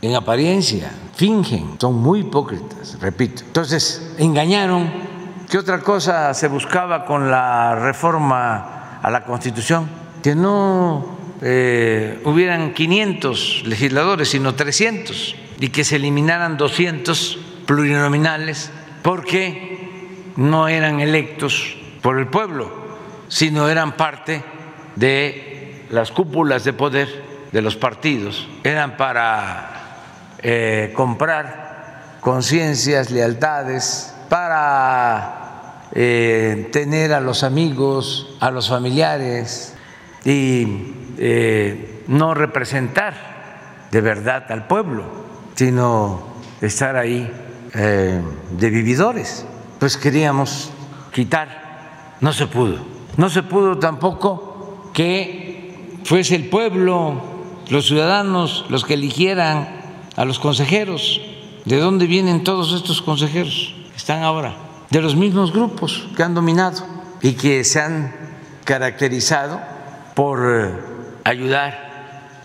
en apariencia, fingen, son muy hipócritas, repito. Entonces, engañaron. ¿Qué otra cosa se buscaba con la reforma a la Constitución? Que no eh, hubieran 500 legisladores, sino 300, y que se eliminaran 200 plurinominales, porque no eran electos por el pueblo, sino eran parte de las cúpulas de poder de los partidos, eran para eh, comprar conciencias, lealtades, para eh, tener a los amigos, a los familiares y eh, no representar de verdad al pueblo, sino estar ahí de vividores. Pues queríamos quitar, no se pudo. No se pudo tampoco que fuese el pueblo, los ciudadanos, los que eligieran a los consejeros. ¿De dónde vienen todos estos consejeros? Están ahora de los mismos grupos que han dominado y que se han caracterizado por eh, ayudar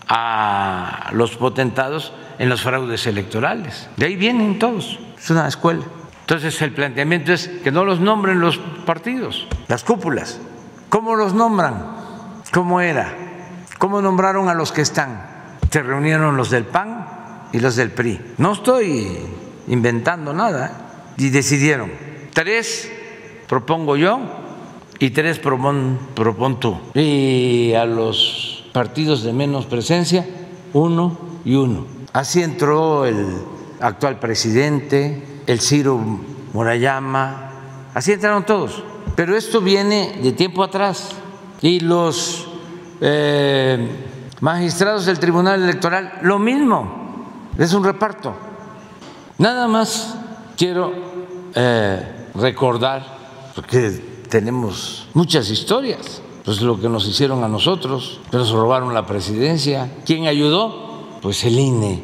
a los potentados en los fraudes electorales. De ahí vienen todos. Es una escuela. Entonces el planteamiento es que no los nombren los partidos, las cúpulas. ¿Cómo los nombran? ¿Cómo era? ¿Cómo nombraron a los que están? Se reunieron los del PAN, y los del PRI. No estoy inventando nada. ¿eh? Y decidieron, tres propongo yo y tres propon, propon tú. Y a los partidos de menos presencia, uno y uno. Así entró el actual presidente, el Ciro Murayama, así entraron todos. Pero esto viene de tiempo atrás y los eh, magistrados del Tribunal Electoral, lo mismo es un reparto. Nada más quiero eh, recordar, porque tenemos muchas historias, pues lo que nos hicieron a nosotros, que nos robaron la presidencia. ¿Quién ayudó? Pues el INE,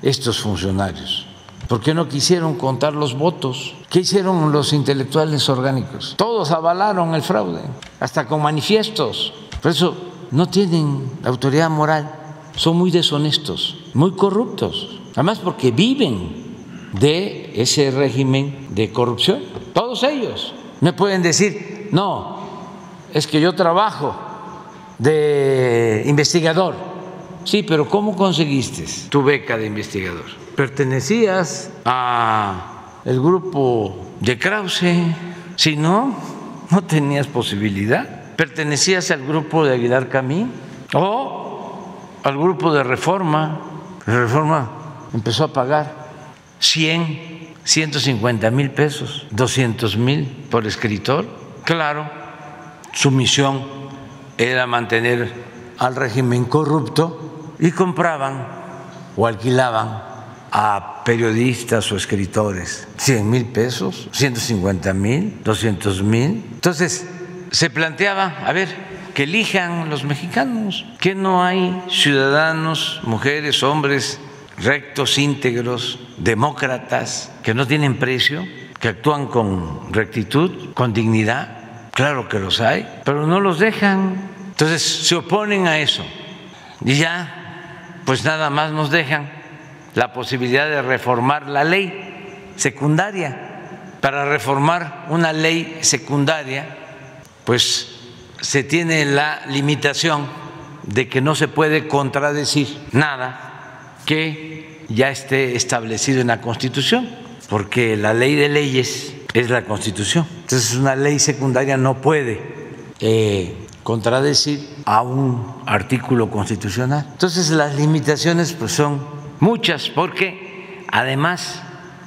estos funcionarios. ¿Por qué no quisieron contar los votos? ¿Qué hicieron los intelectuales orgánicos? Todos avalaron el fraude, hasta con manifiestos. Por eso no tienen autoridad moral son muy deshonestos, muy corruptos, además porque viven de ese régimen de corrupción, todos ellos. Me pueden decir, no, es que yo trabajo de investigador. Sí, pero ¿cómo conseguiste tu beca de investigador? ¿Pertenecías a el grupo de Krause? Si no, no tenías posibilidad. ¿Pertenecías al grupo de Aguilar Camín? ¿O al grupo de reforma. Reforma empezó a pagar 100, 150 mil pesos, 200 mil por escritor. Claro, su misión era mantener al régimen corrupto y compraban o alquilaban a periodistas o escritores 100 mil pesos, 150 mil, 200 mil. Entonces se planteaba, a ver, que elijan los mexicanos, que no hay ciudadanos, mujeres, hombres rectos, íntegros, demócratas, que no tienen precio, que actúan con rectitud, con dignidad. Claro que los hay, pero no los dejan. Entonces se oponen a eso. Y ya, pues nada más nos dejan la posibilidad de reformar la ley secundaria. Para reformar una ley secundaria, pues se tiene la limitación de que no se puede contradecir nada que ya esté establecido en la Constitución, porque la ley de leyes es la Constitución. Entonces una ley secundaria no puede eh, contradecir a un artículo constitucional. Entonces las limitaciones pues, son muchas, porque además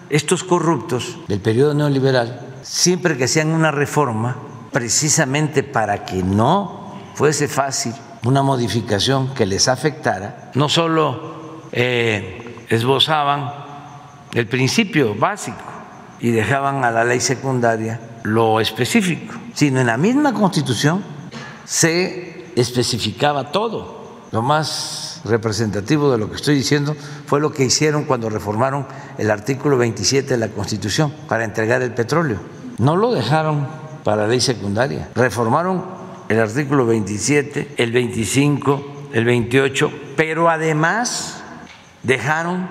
estos corruptos del periodo neoliberal, siempre que hacían una reforma, precisamente para que no fuese fácil una modificación que les afectara, no solo eh, esbozaban el principio básico y dejaban a la ley secundaria lo específico, sino en la misma constitución se especificaba todo. Lo más representativo de lo que estoy diciendo fue lo que hicieron cuando reformaron el artículo 27 de la Constitución para entregar el petróleo. No lo dejaron para la ley secundaria. Reformaron el artículo 27, el 25, el 28, pero además dejaron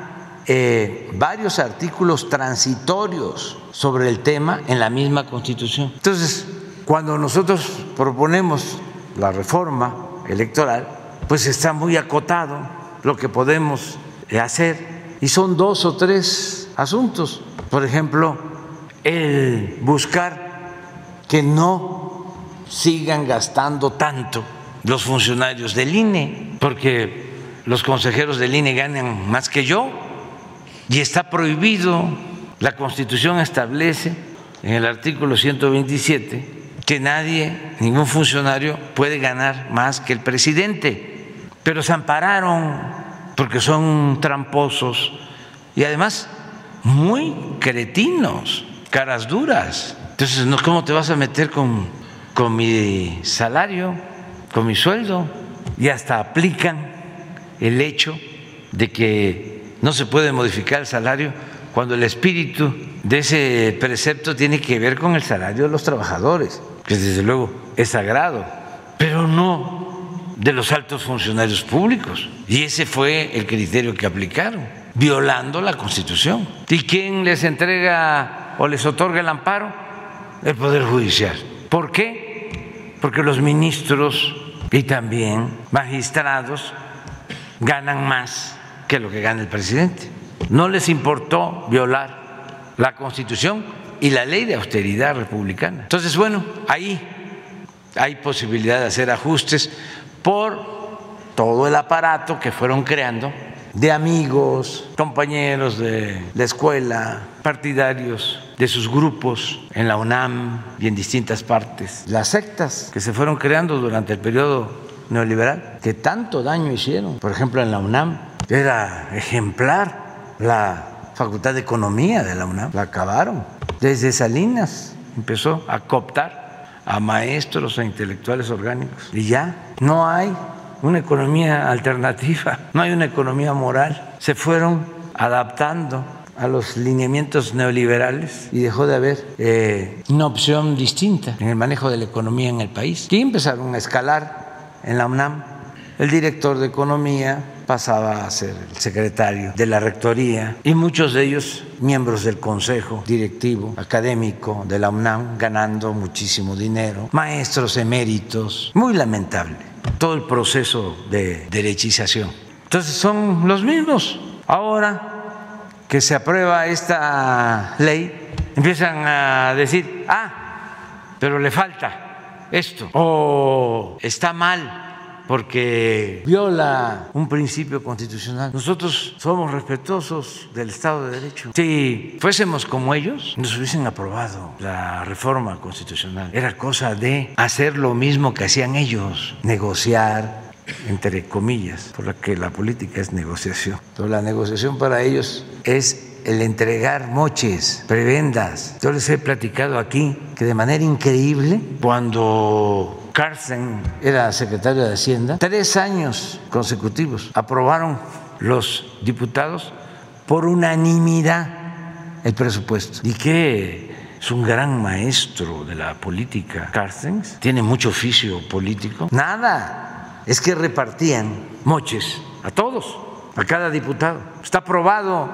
eh, varios artículos transitorios sobre el tema en la misma Constitución. Entonces, cuando nosotros proponemos la reforma electoral, pues está muy acotado lo que podemos hacer y son dos o tres asuntos. Por ejemplo, el buscar que no sigan gastando tanto los funcionarios del INE, porque los consejeros del INE ganan más que yo y está prohibido. La Constitución establece en el artículo 127 que nadie, ningún funcionario puede ganar más que el presidente, pero se ampararon porque son tramposos y además muy cretinos, caras duras. Entonces, ¿cómo te vas a meter con, con mi salario, con mi sueldo? Y hasta aplican el hecho de que no se puede modificar el salario cuando el espíritu de ese precepto tiene que ver con el salario de los trabajadores, que desde luego es sagrado, pero no de los altos funcionarios públicos. Y ese fue el criterio que aplicaron, violando la Constitución. ¿Y quién les entrega o les otorga el amparo? El Poder Judicial. ¿Por qué? Porque los ministros y también magistrados ganan más que lo que gana el presidente. No les importó violar la Constitución y la ley de austeridad republicana. Entonces, bueno, ahí hay posibilidad de hacer ajustes por todo el aparato que fueron creando de amigos, compañeros de la escuela, partidarios de sus grupos en la UNAM y en distintas partes, las sectas que se fueron creando durante el periodo neoliberal, que tanto daño hicieron. Por ejemplo, en la UNAM era ejemplar la Facultad de Economía de la UNAM, la acabaron. Desde Salinas empezó a cooptar a maestros, a intelectuales orgánicos. Y ya no hay una economía alternativa, no hay una economía moral. Se fueron adaptando a los lineamientos neoliberales y dejó de haber eh, una opción distinta en el manejo de la economía en el país. Y empezaron a escalar en la UNAM. El director de economía pasaba a ser el secretario de la rectoría y muchos de ellos miembros del consejo directivo académico de la UNAM ganando muchísimo dinero, maestros eméritos, muy lamentable todo el proceso de derechización. Entonces son los mismos. Ahora que se aprueba esta ley, empiezan a decir, ah, pero le falta esto, o está mal porque viola un principio constitucional. Nosotros somos respetuosos del Estado de Derecho. Si fuésemos como ellos, nos hubiesen aprobado la reforma constitucional. Era cosa de hacer lo mismo que hacían ellos, negociar, entre comillas, por la que la política es negociación. Pero la negociación para ellos es el entregar moches, prebendas. Yo les he platicado aquí que de manera increíble, cuando Carsten era secretario de Hacienda, tres años consecutivos aprobaron los diputados por unanimidad el presupuesto. Y que es un gran maestro de la política, Carstens, tiene mucho oficio político. Nada, es que repartían moches a todos, a cada diputado. Está aprobado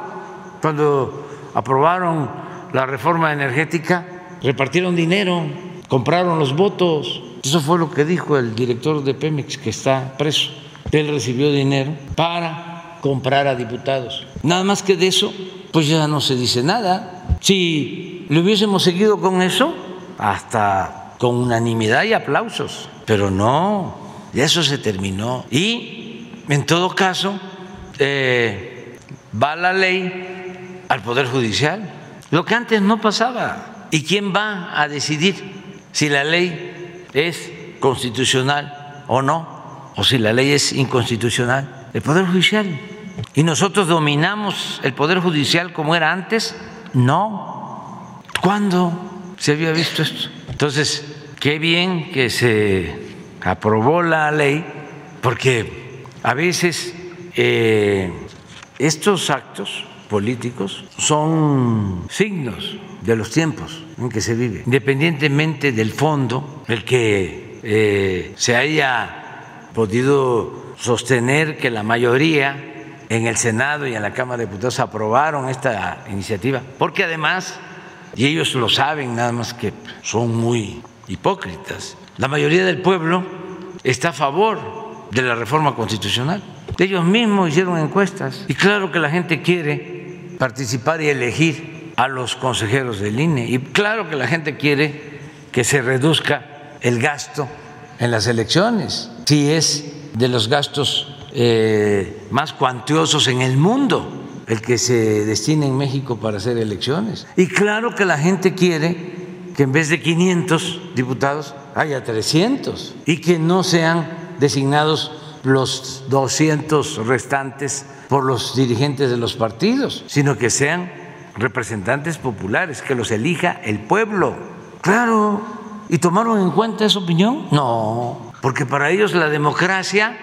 cuando aprobaron la reforma energética, repartieron dinero, compraron los votos eso fue lo que dijo el director de Pemex, que está preso. Él recibió dinero para comprar a diputados. Nada más que de eso, pues ya no se dice nada. Si le hubiésemos seguido con eso, hasta con unanimidad y aplausos. Pero no, ya eso se terminó. Y, en todo caso, eh, va la ley al Poder Judicial. Lo que antes no pasaba. ¿Y quién va a decidir si la ley es constitucional o no, o si la ley es inconstitucional, el Poder Judicial. ¿Y nosotros dominamos el Poder Judicial como era antes? No. ¿Cuándo se había visto esto? Entonces, qué bien que se aprobó la ley, porque a veces eh, estos actos políticos son signos de los tiempos en que se vive, independientemente del fondo, el que eh, se haya podido sostener que la mayoría en el Senado y en la Cámara de Diputados aprobaron esta iniciativa, porque además, y ellos lo saben, nada más que son muy hipócritas, la mayoría del pueblo está a favor de la reforma constitucional. Ellos mismos hicieron encuestas y claro que la gente quiere participar y elegir a los consejeros del INE y claro que la gente quiere que se reduzca el gasto en las elecciones, si es de los gastos eh, más cuantiosos en el mundo el que se destina en México para hacer elecciones. Y claro que la gente quiere que en vez de 500 diputados haya 300 y que no sean designados los 200 restantes por los dirigentes de los partidos, sino que sean representantes populares, que los elija el pueblo. Claro, ¿y tomaron en cuenta esa opinión? No, porque para ellos la democracia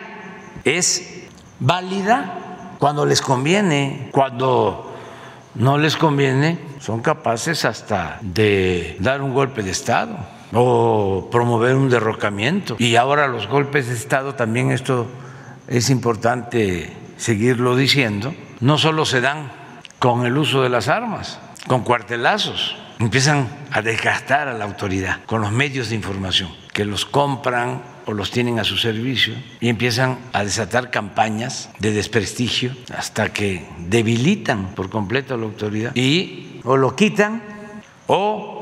es válida cuando les conviene, cuando no les conviene, son capaces hasta de dar un golpe de Estado o promover un derrocamiento. Y ahora los golpes de Estado, también esto es importante seguirlo diciendo, no solo se dan con el uso de las armas, con cuartelazos, empiezan a desgastar a la autoridad con los medios de información, que los compran o los tienen a su servicio y empiezan a desatar campañas de desprestigio hasta que debilitan por completo a la autoridad y o lo quitan o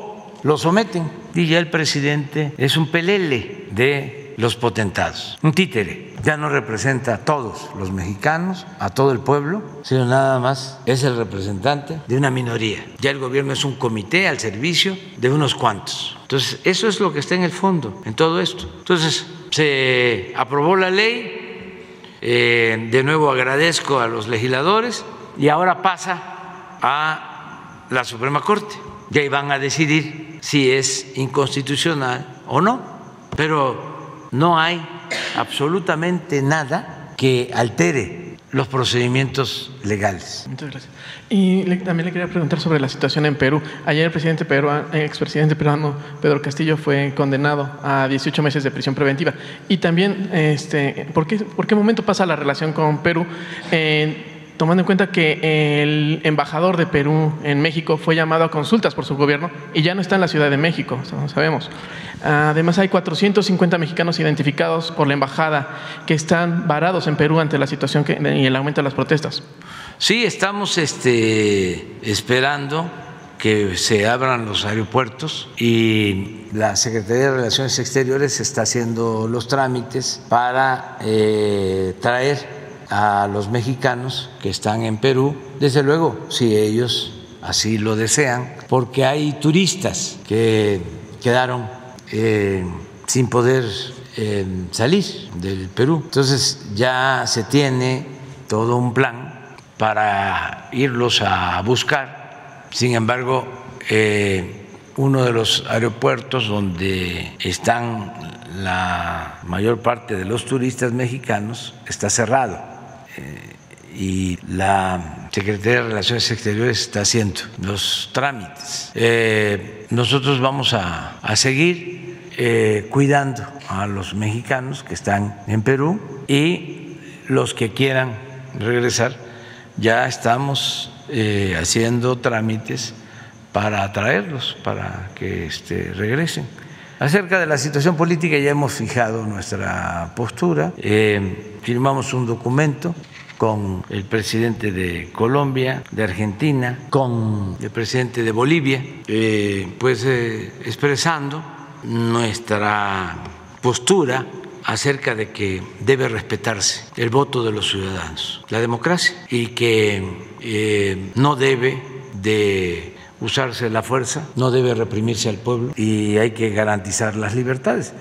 lo someten. Y ya el presidente es un pelele de los potentados, un títere. Ya no representa a todos los mexicanos, a todo el pueblo, sino nada más es el representante de una minoría. Ya el gobierno es un comité al servicio de unos cuantos. Entonces, eso es lo que está en el fondo, en todo esto. Entonces, se aprobó la ley, eh, de nuevo agradezco a los legisladores y ahora pasa a la Suprema Corte. Y ahí van a decidir si es inconstitucional o no, pero no hay absolutamente nada que altere los procedimientos legales. Muchas gracias. Y también le quería preguntar sobre la situación en Perú. Ayer el presidente peruano, expresidente peruano Pedro Castillo fue condenado a 18 meses de prisión preventiva. Y también, este, ¿por, qué, ¿por qué momento pasa la relación con Perú? Eh, tomando en cuenta que el embajador de Perú en México fue llamado a consultas por su gobierno y ya no está en la Ciudad de México, eso sabemos. Además, hay 450 mexicanos identificados por la embajada que están varados en Perú ante la situación y el aumento de las protestas. Sí, estamos este, esperando que se abran los aeropuertos y la Secretaría de Relaciones Exteriores está haciendo los trámites para eh, traer a los mexicanos que están en Perú, desde luego, si ellos así lo desean, porque hay turistas que quedaron eh, sin poder eh, salir del Perú. Entonces ya se tiene todo un plan para irlos a buscar. Sin embargo, eh, uno de los aeropuertos donde están la mayor parte de los turistas mexicanos está cerrado y la Secretaría de Relaciones Exteriores está haciendo los trámites. Eh, nosotros vamos a, seguir eh, cuidando a los mexicanos que están en Perú y los que quieran regresar. Ya estamos eh, haciendo trámites para atraerlos, para que este, regresen. Acerca de la situación política ya hemos fijado nuestra postura, firmamos un documento con el presidente de Colombia, de Argentina, con el presidente de Bolivia, eh, pues eh, expresando nuestra postura acerca de que debe respetarse el voto de los ciudadanos, la democracia, y que eh, no debe de usarse la fuerza, no debe reprimirse al pueblo y hay que garantizar las libertades.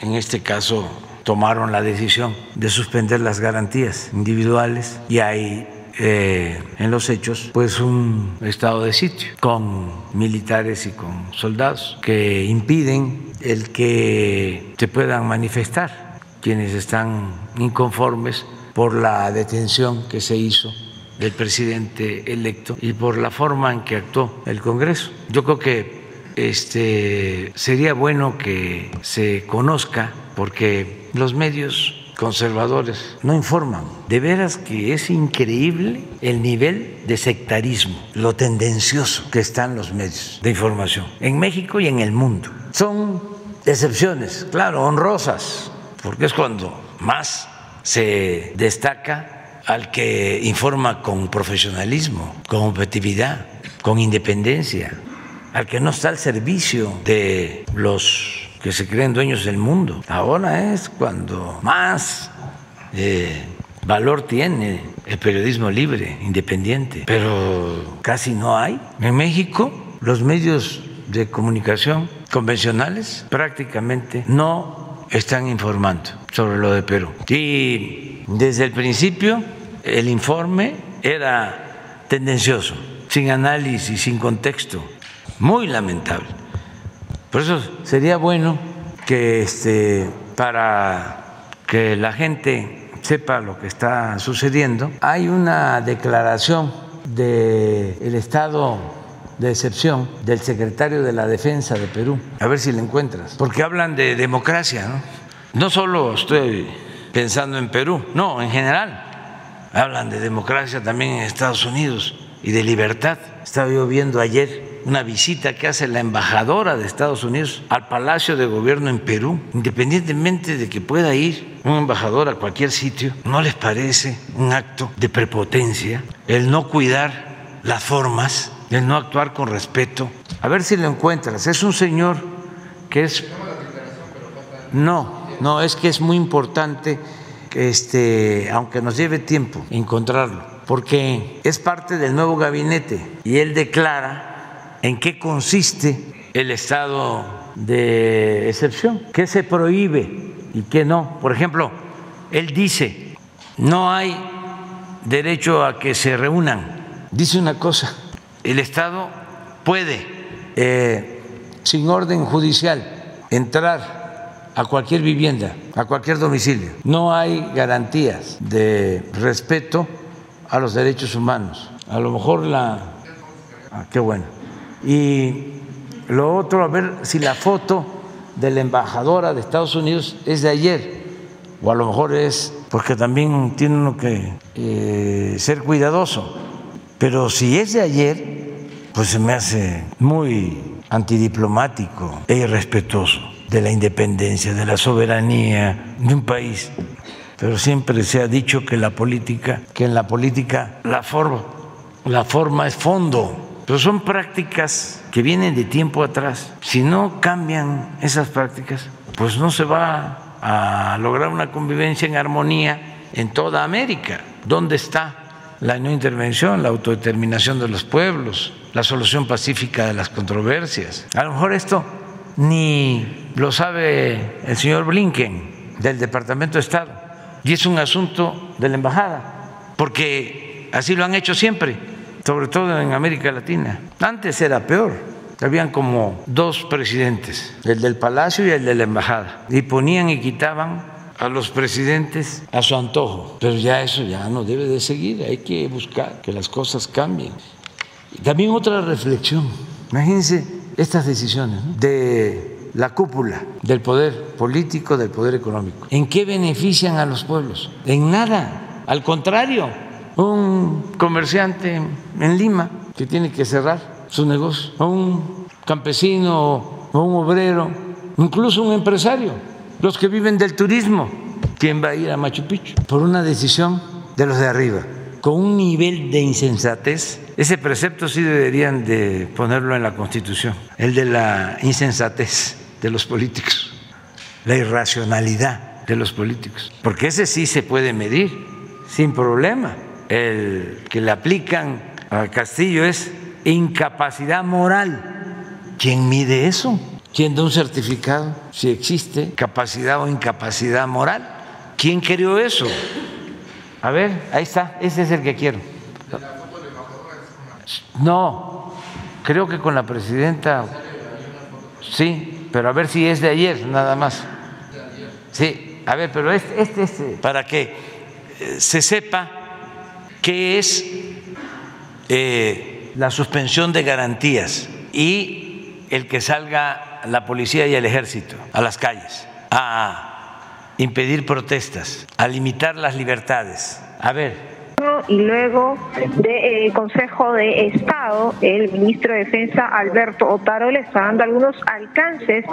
En este caso, tomaron la decisión de suspender las garantías individuales y hay eh, en los hechos pues un estado de sitio con militares y con soldados que impiden el que se puedan manifestar quienes están inconformes por la detención que se hizo del presidente electo y por la forma en que actuó el Congreso. Yo creo que este, sería bueno que se conozca porque los medios conservadores no informan. De veras que es increíble el nivel de sectarismo, lo tendencioso que están los medios de información en México y en el mundo. Son excepciones, claro, honrosas, porque es cuando más se destaca al que informa con profesionalismo, con objetividad, con independencia, al que no está al servicio de los que se creen dueños del mundo. Ahora es cuando más eh, valor tiene el periodismo libre, independiente, pero casi no hay. En México los medios de comunicación convencionales prácticamente no están informando sobre lo de Perú. Y desde el principio el informe era tendencioso, sin análisis, sin contexto, muy lamentable. Por eso sería bueno que este, para que la gente sepa lo que está sucediendo, hay una declaración del estado de excepción del secretario de la Defensa de Perú. A ver si la encuentras. Porque hablan de democracia, ¿no? No solo estoy pensando en Perú, no, en general. Hablan de democracia también en Estados Unidos y de libertad. Estaba yo viendo ayer una visita que hace la embajadora de Estados Unidos al Palacio de Gobierno en Perú, independientemente de que pueda ir un embajador a cualquier sitio, ¿no les parece un acto de prepotencia el no cuidar las formas, el no actuar con respeto? A ver si lo encuentras. Es un señor que es... No, no, es que es muy importante, este, aunque nos lleve tiempo encontrarlo, porque es parte del nuevo gabinete y él declara en qué consiste el estado de excepción, qué se prohíbe y qué no. Por ejemplo, él dice, no hay derecho a que se reúnan. Dice una cosa, el Estado puede, eh, sin orden judicial, entrar a cualquier vivienda, a cualquier domicilio. No hay garantías de respeto a los derechos humanos. A lo mejor la... Ah, qué bueno y lo otro, a ver si la foto de la embajadora de Estados Unidos es de ayer, o a lo mejor es porque también tiene uno que eh, ser cuidadoso. Pero si es de ayer, pues se me hace muy antidiplomático e irrespetuoso de la independencia, de la soberanía de un país. Pero siempre se ha dicho que la política, que en la política la forma, la forma es fondo pero son prácticas que vienen de tiempo atrás. Si no cambian esas prácticas, pues no se va a lograr una convivencia en armonía en toda América. ¿Dónde está la no intervención, la autodeterminación de los pueblos, la solución pacífica de las controversias? A lo mejor esto ni lo sabe el señor Blinken del Departamento de Estado y es un asunto de la embajada, porque así lo han hecho siempre sobre todo en América Latina. Antes era peor. Habían como dos presidentes, el del Palacio y el de la Embajada, y ponían y quitaban a los presidentes a su antojo. Pero ya eso ya no debe de seguir, hay que buscar que las cosas cambien. También otra reflexión, imagínense estas decisiones de la cúpula del poder político, del poder económico. ¿En qué benefician a los pueblos? En nada, al contrario un comerciante en Lima que tiene que cerrar su negocio, un campesino o un obrero, incluso un empresario, los que viven del turismo, ¿quién va a ir a Machu Picchu? Por una decisión de los de arriba, con un nivel de insensatez. Ese precepto sí deberían de ponerlo en la Constitución, el de la insensatez de los políticos, la irracionalidad de los políticos, porque ese sí se puede medir sin problema el que le aplican a Castillo es incapacidad moral. ¿Quién mide eso? ¿Quién da un certificado si existe capacidad o incapacidad moral? ¿Quién creó eso? A ver, ahí está, ese es el que quiero. No, creo que con la presidenta, sí, pero a ver si es de ayer nada más. Sí, a ver, pero este, este, este para que eh, se sepa que es eh, la suspensión de garantías y el que salga la policía y el ejército a las calles a impedir protestas, a limitar las libertades. A ver, y luego del eh, Consejo de Estado, el ministro de Defensa Alberto Otaro le está dando algunos alcances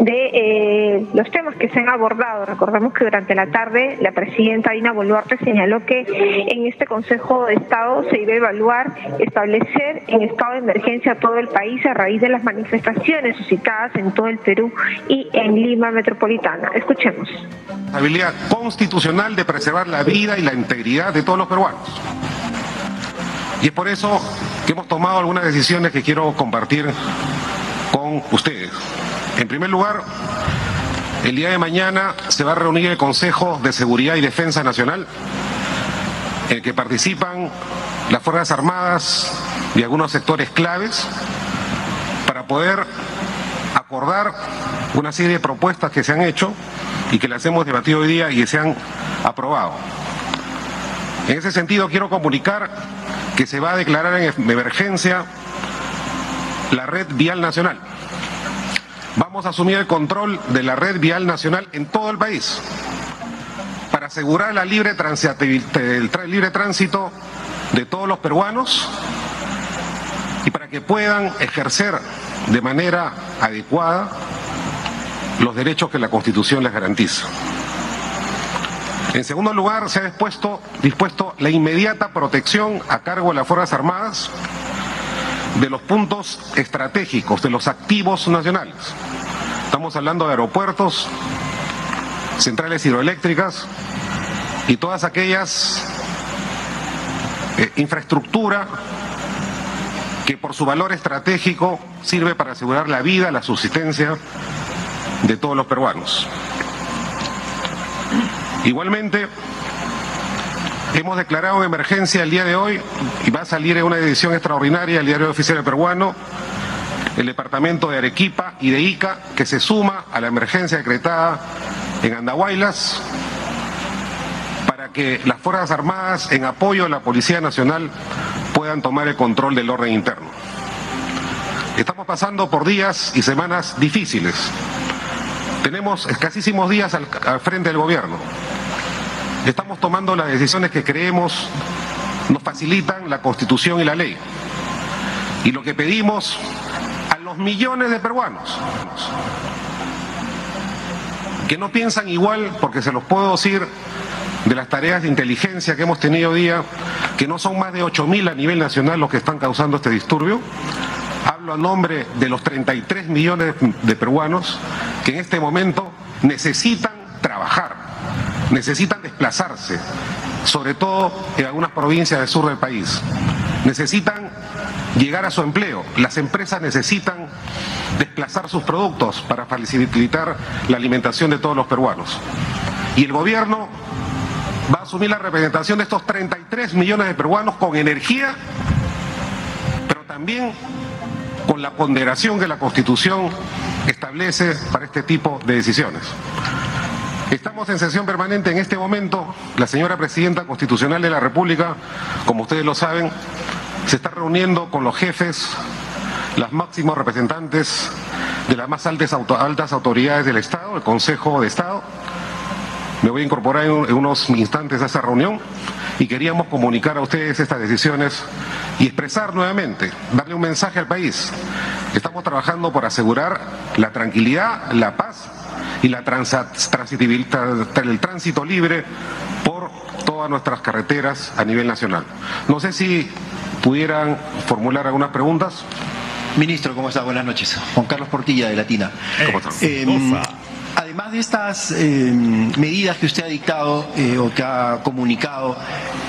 de eh, los temas que se han abordado. Recordemos que durante la tarde la presidenta Dina Boluarte señaló que en este Consejo de Estado se iba a evaluar establecer en estado de emergencia todo el país a raíz de las manifestaciones suscitadas en todo el Perú y en Lima metropolitana. Escuchemos. Habilidad constitucional de preservar la vida y la integridad de todos los peruanos. Y es por eso que hemos tomado algunas decisiones que quiero compartir con ustedes. En primer lugar, el día de mañana se va a reunir el Consejo de Seguridad y Defensa Nacional, en el que participan las Fuerzas Armadas y algunos sectores claves para poder acordar una serie de propuestas que se han hecho y que las hemos debatido hoy día y que se han aprobado. En ese sentido, quiero comunicar que se va a declarar en emergencia la red vial nacional. Vamos a asumir el control de la red vial nacional en todo el país para asegurar la libre el libre tránsito de todos los peruanos y para que puedan ejercer de manera adecuada los derechos que la Constitución les garantiza. En segundo lugar, se ha dispuesto, la inmediata protección a cargo de las Fuerzas Armadas de los puntos estratégicos, de los activos nacionales. Estamos hablando de aeropuertos, centrales hidroeléctricas y todas aquellas eh, infraestructura que por su valor estratégico sirve para asegurar la vida, la subsistencia de todos los peruanos. Igualmente, hemos declarado emergencia el día de hoy y va a salir en una edición extraordinaria el diario oficial peruano el departamento de Arequipa y de Ica que se suma a la emergencia decretada en Andahuaylas para que las Fuerzas Armadas en apoyo a la Policía Nacional puedan tomar el control del orden interno. Estamos pasando por días y semanas difíciles. Tenemos escasísimos días al, frente del gobierno. Estamos tomando las decisiones que creemos nos facilitan la Constitución y la ley. Y lo que pedimos a los millones de peruanos que no piensan igual, porque se los puedo decir de las tareas de inteligencia que hemos tenido día, que no son más de 8.000 a nivel nacional los que están causando este disturbio. Hablo a nombre de los 33 millones de peruanos que en este momento necesitan trabajar necesitan desplazarse, sobre todo en algunas provincias del sur del país. Necesitan llegar a su empleo. Las empresas necesitan desplazar sus productos para facilitar la alimentación de todos los peruanos. Y el gobierno va a asumir la representación de estos 33 millones de peruanos con energía, pero también con la ponderación que la Constitución establece para este tipo de decisiones. Estamos en sesión permanente en este momento. La señora Presidenta Constitucional de la República, como ustedes lo saben, se está reuniendo con los jefes, los máximos representantes de las más altas, autoridades del Estado, el Consejo de Estado. Me voy a incorporar en, unos instantes a esa reunión y queríamos comunicar a ustedes estas decisiones y expresar nuevamente, darle un mensaje al país. Estamos trabajando por asegurar la tranquilidad, la paz y la el tránsito libre por todas nuestras carreteras a nivel nacional. No sé si pudieran formular algunas preguntas. Ministro, ¿cómo está? Buenas noches. Juan Carlos Portilla, de Latina. ¿Cómo está? Además de estas eh, medidas que usted ha dictado eh, o que ha comunicado,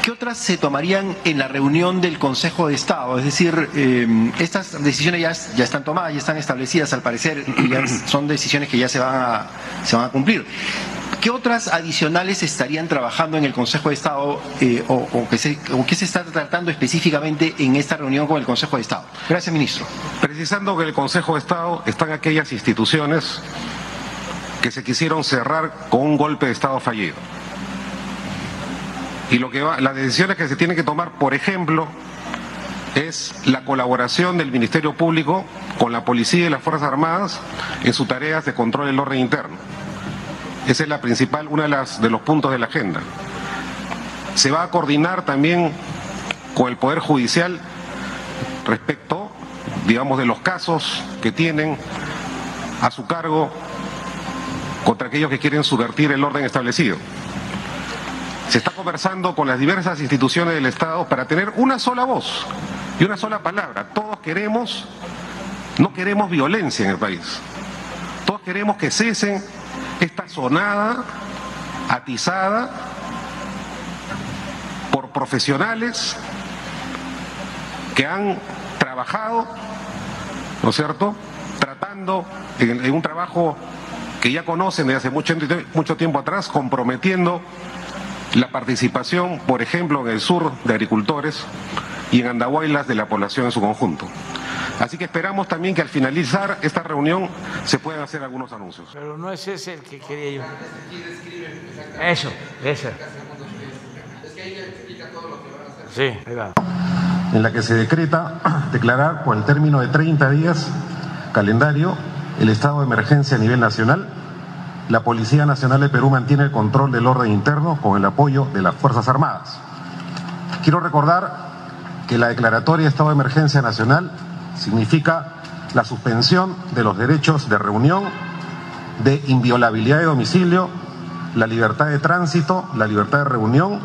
¿qué otras se tomarían en la reunión del Consejo de Estado? Es decir, eh, estas decisiones ya, ya, están tomadas, ya están establecidas al parecer, y son decisiones que ya se van a, cumplir. ¿Qué otras adicionales estarían trabajando en el Consejo de Estado o, o, qué se está tratando específicamente en esta reunión con el Consejo de Estado? Gracias, ministro. Precisando que el Consejo de Estado están aquellas instituciones que se quisieron cerrar con un golpe de Estado fallido. Y lo que va, las decisiones que se tienen que tomar, por ejemplo, es la colaboración del Ministerio Público con la Policía y las Fuerzas Armadas en sus tareas de control del orden interno. Esa es la principal, una de, de los puntos de la agenda. Se va a coordinar también con el Poder Judicial respecto, digamos, de los casos que tienen a su cargo contra aquellos que quieren subvertir el orden establecido. Se está conversando con las diversas instituciones del Estado para tener una sola voz y una sola palabra. Todos queremos, no queremos violencia en el país. Todos queremos que cesen esta sonada atizada por profesionales que han trabajado, ¿no es cierto?, tratando en, un trabajo que ya conocen desde hace mucho, mucho tiempo atrás, comprometiendo la participación, por ejemplo, en el sur de agricultores y en Andahuaylas de la población en su conjunto. Así que esperamos también que al finalizar esta reunión se puedan hacer algunos anuncios. Pero no es ese el que quería yo. Eso, ese. Sí, ahí va. En la que se decreta [CLEARS THROAT] declarar por el término de 30 días calendario el estado de emergencia a nivel nacional. La Policía Nacional de Perú mantiene el control del orden interno con el apoyo de las Fuerzas Armadas. Quiero recordar que la declaratoria de estado de emergencia nacional significa la suspensión de los derechos de reunión, de inviolabilidad de domicilio, la libertad de tránsito, la libertad de reunión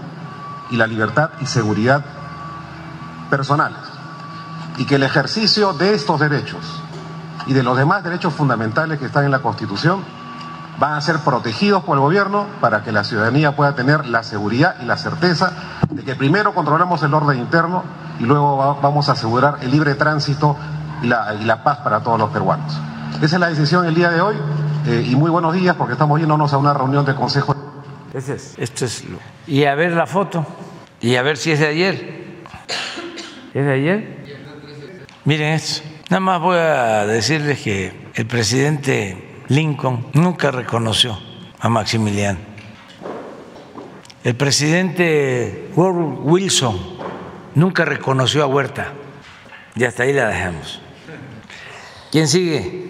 y la libertad y seguridad personales. Y que el ejercicio de estos derechos y de los demás derechos fundamentales que están en la Constitución van a ser protegidos por el gobierno para que la ciudadanía pueda tener la seguridad y la certeza de que primero controlamos el orden interno y luego vamos a asegurar el libre tránsito y la, y la paz para todos los peruanos. Esa es la decisión el día de hoy eh, y muy buenos días porque estamos yéndonos a una reunión de consejo. Ese es, esto es lo... Y a ver la foto y a ver si es de ayer. ¿Es de ayer? Miren esto. Nada más voy a decirles que el presidente Lincoln nunca reconoció a Maximiliano. El presidente Wilson nunca reconoció a Huerta. Y hasta ahí la dejamos. ¿Quién sigue?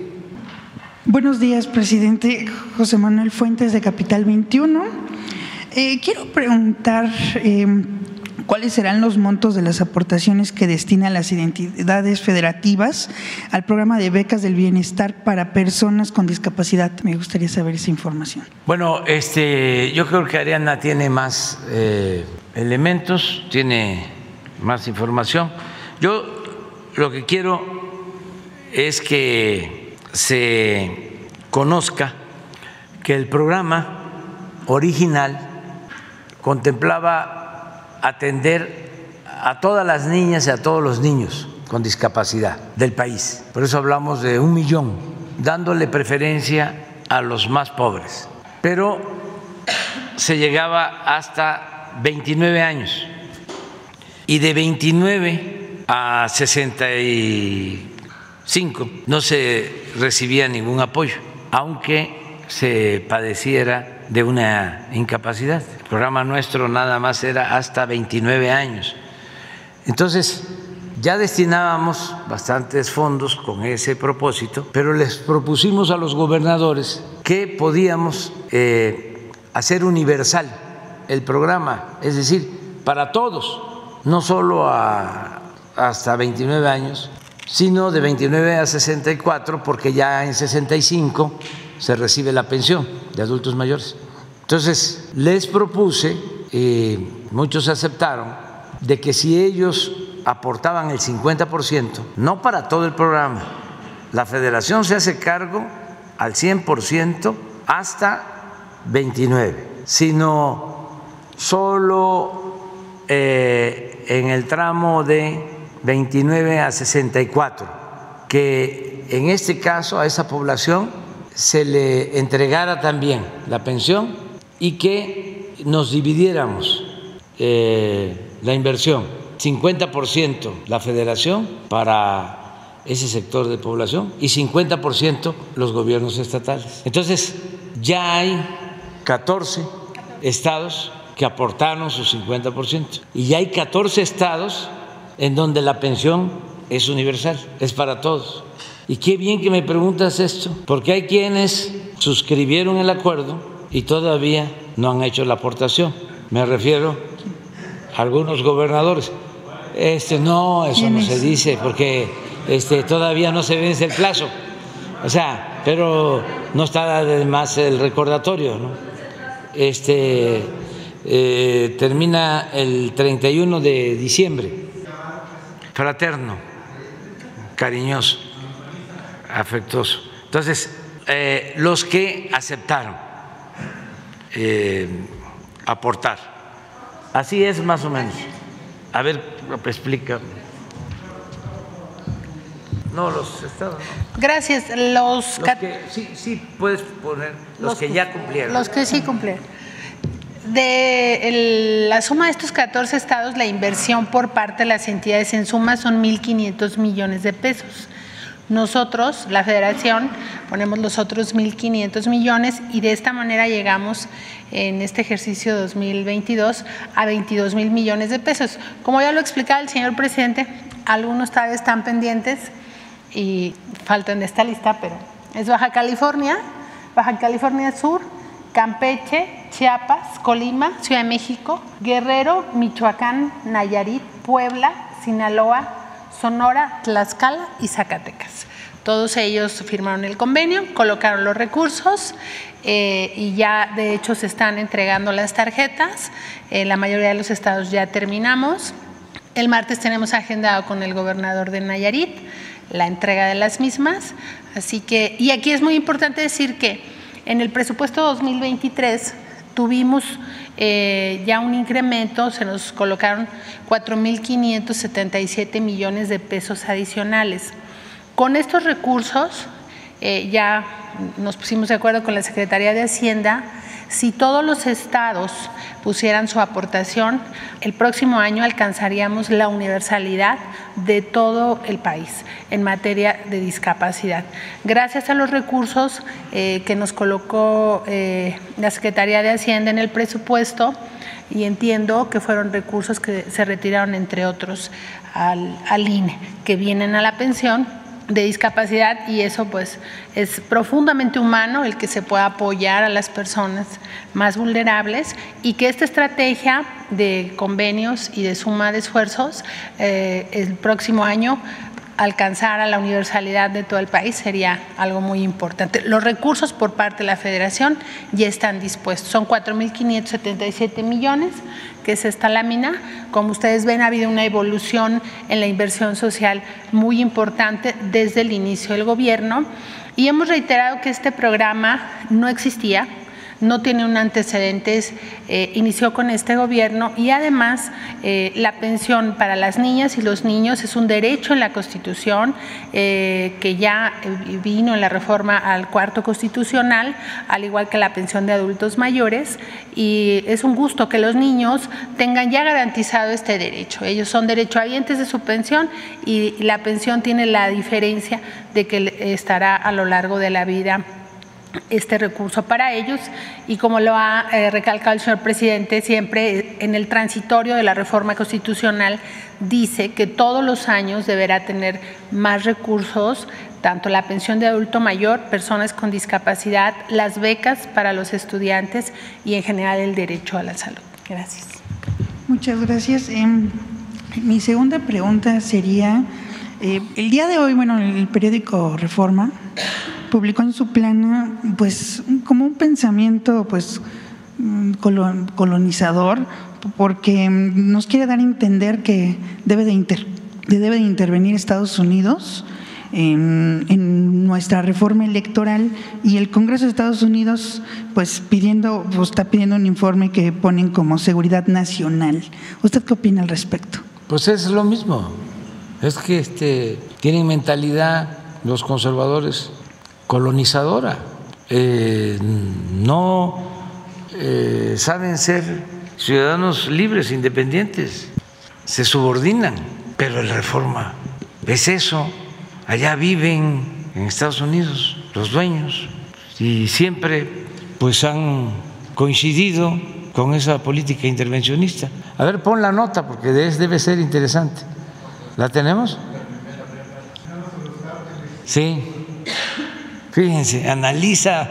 Buenos días, presidente José Manuel Fuentes de Capital 21. Eh, quiero preguntar eh, cuáles serán los montos de las aportaciones que destinan las identidades federativas al programa de becas del bienestar para personas con discapacidad. Me gustaría saber esa información. Bueno, este, yo creo que Ariana tiene más eh, elementos, tiene más información. Yo lo que quiero es que se conozca que el programa original contemplaba atender a todas las niñas y a todos los niños con discapacidad del país. Por eso hablamos de un millón, dándole preferencia a los más pobres. Pero se llegaba hasta 29 años y de 29 a 65 no se recibía ningún apoyo, aunque se padeciera de una incapacidad. El programa nuestro nada más era hasta 29 años. Entonces, ya destinábamos bastantes fondos con ese propósito, pero les propusimos a los gobernadores que podíamos eh, hacer universal el programa, es decir, para todos, no solo a, hasta 29 años, sino de 29 a 64, porque ya en 65 se recibe la pensión de adultos mayores. Entonces, les propuse, y muchos aceptaron, de que si ellos aportaban el 50%, no para todo el programa, la federación se hace cargo al 100% hasta 29, sino solo eh, en el tramo de 29 a 64, que en este caso a esa población se le entregara también la pensión y que nos dividiéramos eh, la inversión, 50% la federación para ese sector de población y 50% los gobiernos estatales. Entonces, ya hay 14 estados que aportaron su 50%. Y hay 14 estados en donde la pensión es universal, es para todos. Y qué bien que me preguntas esto, porque hay quienes suscribieron el acuerdo y todavía no han hecho la aportación. Me refiero a algunos gobernadores. Este no, eso no se dice porque este todavía no se vence el plazo. O sea, pero no está además el recordatorio, ¿no? Este eh, termina el 31 de diciembre. Fraterno, cariñoso, afectuoso. Entonces, eh, los que aceptaron eh, aportar. Así es más o menos. A ver, explica. No, los estados. Gracias. Los, sí, sí, puedes poner los, que ya cumplieron. Los que sí cumplieron. De la suma de estos 14 estados, la inversión por parte de las entidades en suma son 1.500 millones de pesos. Nosotros, la federación, ponemos los otros 1.500 millones y de esta manera llegamos en este ejercicio 2022 a 22 mil millones de pesos. Como ya lo explicaba el señor presidente, algunos todavía están pendientes y faltan de esta lista, pero es Baja California, Baja California Sur, Campeche, Chiapas, Colima, Ciudad de México, Guerrero, Michoacán, Nayarit, Puebla, Sinaloa, Sonora, Tlaxcala y Zacatecas. Todos ellos firmaron el convenio, colocaron los recursos eh, y ya de hecho se están entregando las tarjetas. En la mayoría de los estados ya terminamos. El martes tenemos agendado con el gobernador de Nayarit la entrega de las mismas. Así que, y aquí es muy importante decir que en el presupuesto 2023 tuvimos eh, ya un incremento, se nos colocaron 4.577 millones de pesos adicionales. Con estos recursos eh, ya nos pusimos de acuerdo con la Secretaría de Hacienda si todos los estados pusieran su aportación, el próximo año alcanzaríamos la universalidad de todo el país en materia de discapacidad. Gracias a los recursos eh, que nos colocó eh, la Secretaría de Hacienda en el presupuesto, y entiendo que fueron recursos que se retiraron, entre otros, al, al INE, que vienen a la pensión de discapacidad y eso pues es profundamente humano el que se pueda apoyar a las personas más vulnerables y que esta estrategia de convenios y de suma de esfuerzos eh, el próximo año alcanzar a la universalidad de todo el país sería algo muy importante. Los recursos por parte de la federación ya están dispuestos, son 4.577 millones que es esta lámina. Como ustedes ven, ha habido una evolución en la inversión social muy importante desde el inicio del gobierno y hemos reiterado que este programa no existía, no tiene un antecedentes, eh, inició con este gobierno y además eh, la pensión para las niñas y los niños es un derecho en la Constitución eh, que ya vino en la reforma al cuarto constitucional, al igual que la pensión de adultos mayores y es un gusto que los niños tengan ya garantizado este derecho. Ellos son derechohabientes de su pensión y la pensión tiene la diferencia de que estará a lo largo de la vida este recurso para ellos y como lo ha eh, recalcado el señor presidente, siempre en el transitorio de la reforma constitucional dice que todos los años deberá tener más recursos, tanto la pensión de adulto mayor, personas con discapacidad, las becas para los estudiantes y en general el derecho a la salud. Gracias. Muchas gracias. Em, mi segunda pregunta sería, eh, el día de hoy, bueno, en el periódico Reforma, publicó en su plana pues como un pensamiento pues mm, colonizador porque nos quiere dar a entender que debe de, debe de intervenir Estados Unidos en, nuestra reforma electoral y el Congreso de Estados Unidos pues pidiendo pues, está pidiendo un informe que ponen como seguridad nacional. ¿Usted qué opina al respecto? Pues es lo mismo. Es que este, tienen mentalidad los conservadores colonizadora. Eh, no eh, saben ser ciudadanos libres, independientes, se subordinan, pero la reforma es eso. Allá viven en Estados Unidos los dueños y siempre pues han coincidido con esa política intervencionista. A ver, pon la nota porque debe ser interesante. ¿La tenemos? Sí. Fíjense, analiza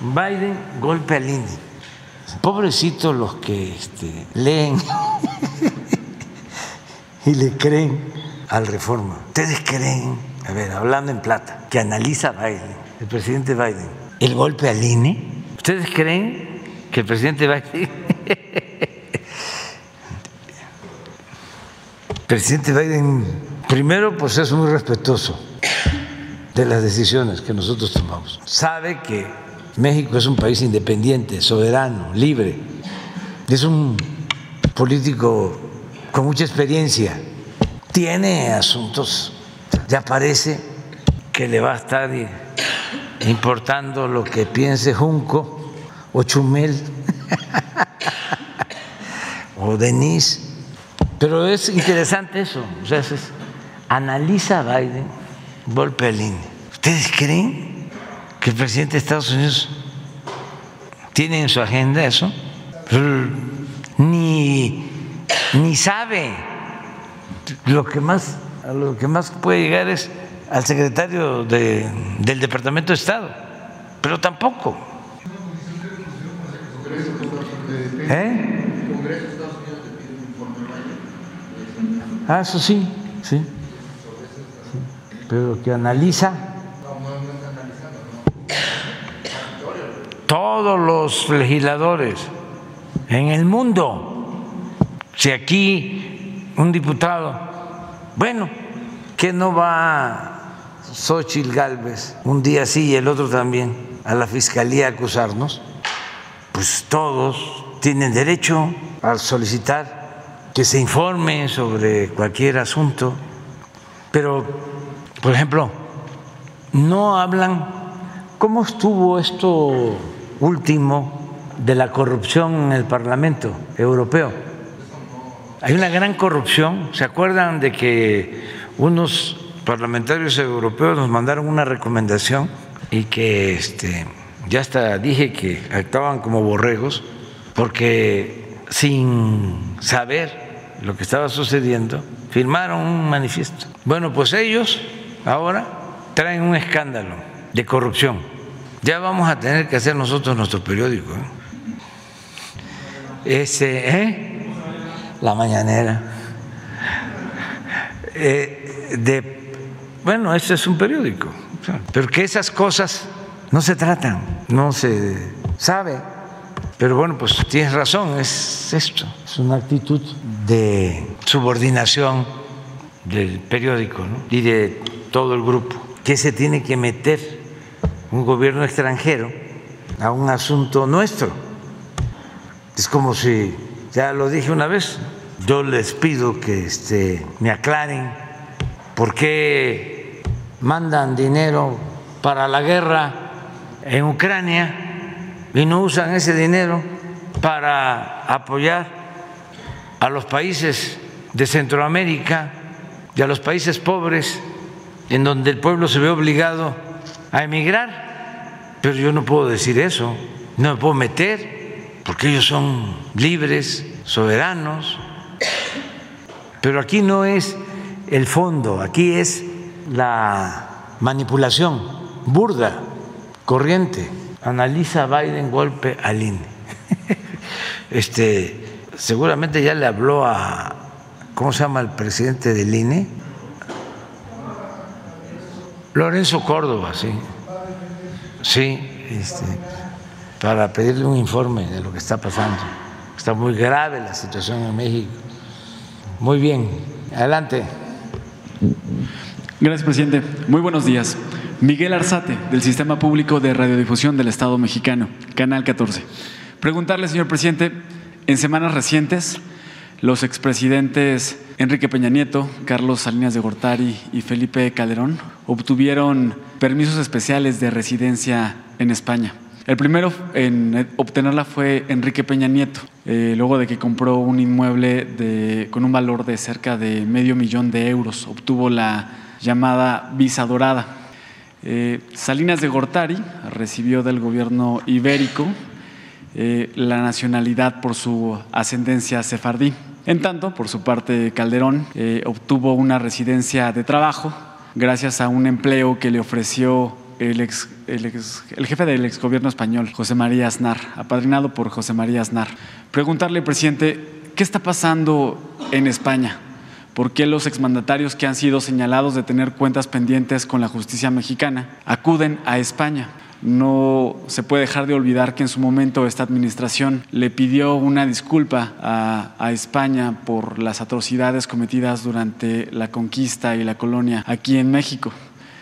Biden golpe al INE. Pobrecitos los que este, leen [LAUGHS] y le creen al reforma. ¿Ustedes creen, a ver, hablando en plata, que analiza Biden, el presidente Biden, el golpe al INE? ¿Ustedes creen que el presidente Biden... [LAUGHS] presidente Biden, primero, pues es muy respetuoso de las decisiones que nosotros tomamos. Sabe que México es un país independiente, soberano, libre. Es un político con mucha experiencia. Tiene asuntos. Ya parece que le va a estar importando lo que piense Junco o Chumel [LAUGHS] o Denise. Pero es interesante eso. O sea, analiza Biden, golpe al INE. ¿Ustedes creen que el presidente de Estados Unidos tiene en su agenda eso, ni, ni sabe lo que más a lo que más puede llegar es al secretario de, del Departamento de Estado, pero tampoco. ¿Eh? Ah, eso sí, sí. Pero que analiza todos los legisladores en el mundo. Si aquí un diputado, bueno, que no va Xochitl Galvez un día sí y el otro también a la fiscalía a acusarnos, pues todos tienen derecho a solicitar que se informe sobre cualquier asunto, pero, por ejemplo, no hablan cómo estuvo esto último de la corrupción en el Parlamento Europeo. Hay una gran corrupción. ¿Se acuerdan de que unos parlamentarios europeos nos mandaron una recomendación y que este, ya hasta dije que actuaban como borregos porque sin saber lo que estaba sucediendo firmaron un manifiesto? Bueno, pues ellos ahora traen un escándalo de corrupción ya vamos a tener que hacer nosotros nuestro periódico. ¿eh? Ese, ¿eh? La mañanera. Eh, bueno, este es un periódico, pero que esas cosas no se tratan, no se sabe. Pero bueno, pues tienes razón, es esto, es una actitud de subordinación del periódico y de todo el grupo, que se tiene que meter un gobierno extranjero a un asunto nuestro. Es como si, ya lo dije una vez, yo les pido que este, me aclaren por qué mandan dinero para la guerra en Ucrania y no usan ese dinero para apoyar a los países de Centroamérica y a los países pobres en donde el pueblo se ve obligado a emigrar, pero yo no puedo decir eso, no me puedo meter, porque ellos son libres, soberanos, pero aquí no es el fondo, aquí es la manipulación burda, corriente. Analiza Biden golpe al INE. [LAUGHS] Este, seguramente ya le habló a, ¿cómo se llama el presidente del INE? Lorenzo Córdoba, sí. Sí, este, para pedirle un informe de lo que está pasando. Está muy grave la situación en México. Muy bien, adelante. Gracias, presidente. Muy buenos días. Miguel Arzate, del Sistema Público de Radiodifusión del Estado Mexicano, Canal 14. Preguntarle, señor presidente, en semanas recientes, los expresidentes Enrique Peña Nieto, Carlos Salinas de Gortari y Felipe Calderón obtuvieron permisos especiales de residencia en España. El primero en obtenerla fue Enrique Peña Nieto, eh, luego de que compró un inmueble con un valor de cerca de medio millón de euros. Obtuvo la llamada visa dorada. Eh, Salinas de Gortari recibió del gobierno ibérico eh, la nacionalidad por su ascendencia sefardí. En tanto, por su parte, Calderón eh, obtuvo una residencia de trabajo gracias a un empleo que le ofreció el, ex, el, jefe del exgobierno español, José María Aznar, apadrinado por José María Aznar. Preguntarle, presidente, ¿qué está pasando en España? ¿Por qué los exmandatarios que han sido señalados de tener cuentas pendientes con la justicia mexicana acuden a España? No se puede dejar de olvidar que en su momento esta administración le pidió una disculpa a, España por las atrocidades cometidas durante la conquista y la colonia aquí en México.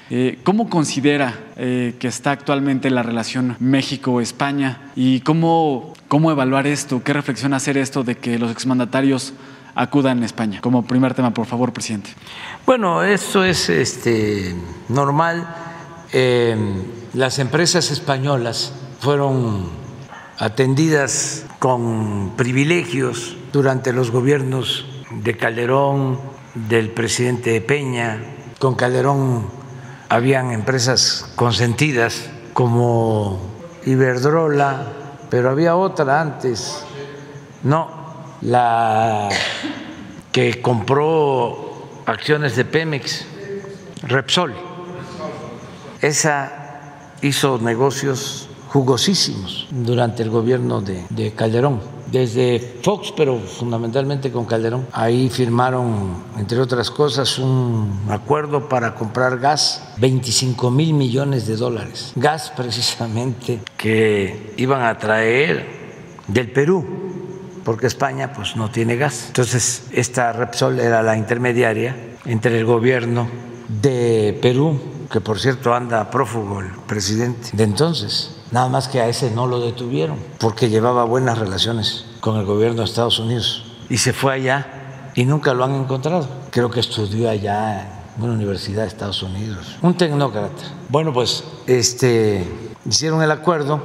Eh, ¿Cómo considera eh, que está actualmente la relación México-España y cómo, cómo evaluar esto? ¿Qué reflexión hacer esto de que los exmandatarios acudan a España? Como primer tema, por favor, presidente. Bueno, esto es este, normal. Eh, las empresas españolas fueron atendidas con privilegios durante los gobiernos de Calderón, del presidente Peña. Con Calderón habían empresas consentidas como Iberdrola, pero había otra antes, no, la que compró acciones de Pemex, Repsol. Esa hizo negocios jugosísimos durante el gobierno de, Calderón, desde Fox, pero fundamentalmente con Calderón. Ahí firmaron, entre otras cosas, un acuerdo para comprar gas, 25 mil millones de dólares. Gas [LAUGHS] precisamente que iban a traer del Perú, porque España pues no tiene gas. Entonces, esta Repsol era la intermediaria entre el gobierno de Perú que por cierto anda prófugo el presidente de entonces. Nada más que a ese no lo detuvieron porque llevaba buenas relaciones con el gobierno de Estados Unidos y se fue allá y nunca lo han encontrado. Creo que estudió allá en una universidad de Estados Unidos, un tecnócrata. Bueno, pues este hicieron el acuerdo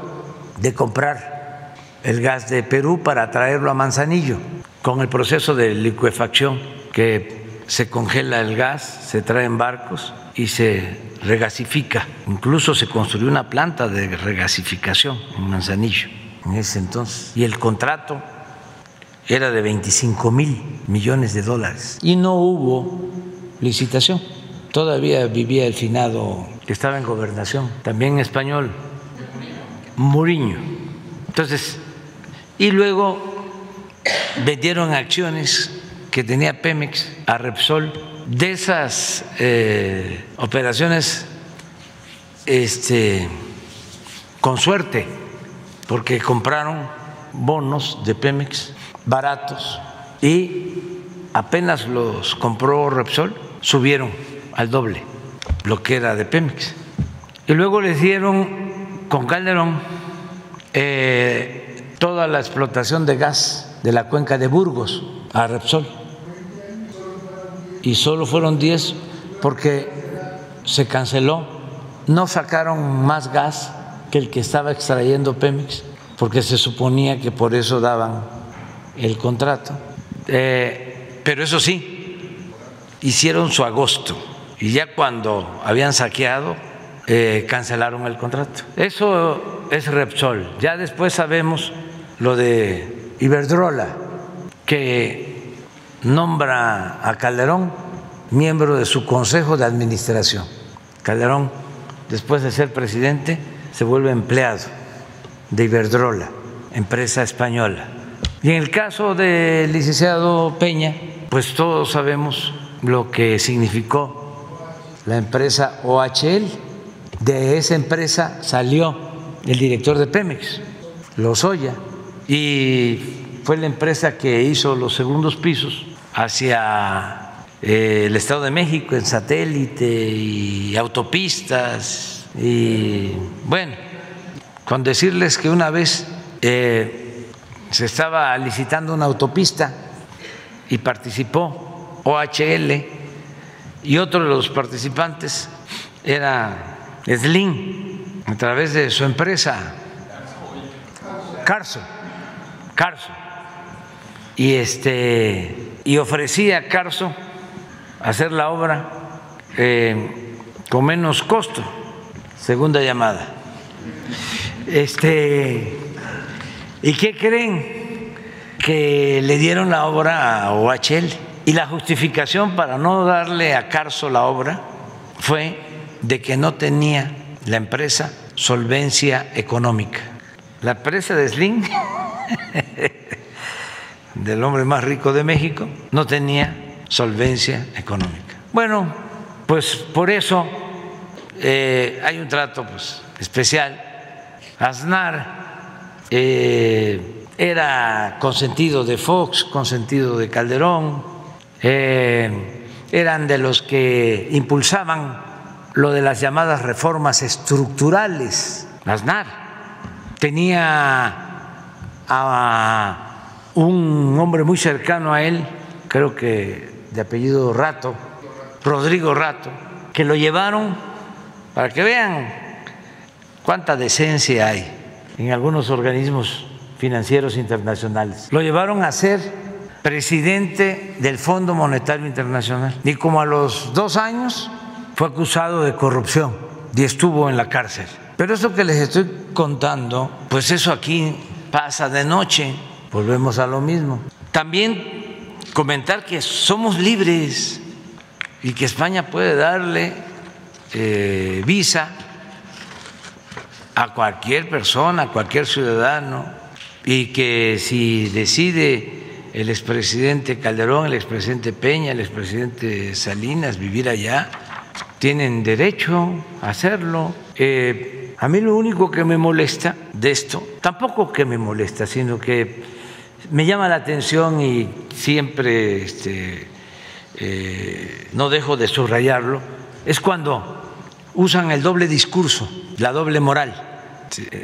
de comprar el gas de Perú para traerlo a Manzanillo con el proceso de licuefacción que se congela el gas, se trae en barcos y se regasifica. Incluso se construyó una planta de regasificación en Manzanillo en ese entonces. Y el contrato era de 25 mil millones de dólares. Y no hubo licitación. Todavía vivía el finado que estaba en gobernación, también español, Muriño. Entonces, y luego vendieron acciones que tenía Pemex a Repsol de esas eh, operaciones este, con suerte, porque compraron bonos de Pemex baratos y apenas los compró Repsol, subieron al doble lo que era de Pemex. Y luego les dieron con Calderón eh, toda la explotación de gas de la cuenca de Burgos a Repsol y solo fueron 10 porque se canceló. No sacaron más gas que el que estaba extrayendo Pemex, porque se suponía que por eso daban el contrato. Eh, pero eso sí, hicieron su agosto y ya cuando habían saqueado, eh, cancelaron el contrato. Eso es Repsol. Ya después sabemos lo de Iberdrola, que nombra a Calderón miembro de su consejo de administración. Calderón, después de ser presidente, se vuelve empleado de Iberdrola, empresa española. Y en el caso del licenciado Peña, pues todos sabemos lo que significó la empresa OHL. De esa empresa salió el director de Pemex, Lozoya, y fue la empresa que hizo los segundos pisos hacia eh, el Estado de México en satélite y autopistas. Y bueno, con decirles que una vez eh, se estaba licitando una autopista y participó OHL y otro de los participantes era Slim a través de su empresa Carso, Carso. Y este y ofrecía a Carso hacer la obra eh, con menos costo. Segunda llamada. Este, ¿Y qué creen? Que le dieron la obra a OHL. Y la justificación para no darle a Carso la obra fue de que no tenía la empresa solvencia económica. La empresa de Slim, [LAUGHS] del hombre más rico de México, no tenía solvencia económica. Bueno, pues por eso eh, hay un trato pues, especial. Aznar eh, era consentido de Fox, consentido de Calderón, eh, eran de los que impulsaban lo de las llamadas reformas estructurales. Aznar tenía a un hombre muy cercano a él, creo que de apellido Rato, Rodrigo Rato, que lo llevaron para que vean cuánta decencia hay en algunos organismos financieros internacionales. Lo llevaron a ser presidente del Fondo Monetario Internacional y como a los dos años fue acusado de corrupción y estuvo en la cárcel. Pero eso que les estoy contando, pues eso aquí pasa de noche, volvemos a lo mismo. También comentar que somos libres y que España puede darle eh, visa a cualquier persona, a cualquier ciudadano, y que si decide el expresidente Calderón, el expresidente Peña, el expresidente Salinas vivir allá, tienen derecho a hacerlo. Eh, a mí lo único que me molesta de esto, tampoco que me molesta, sino que me llama la atención y siempre este, eh, no dejo de subrayarlo, es cuando usan el doble discurso, la doble moral,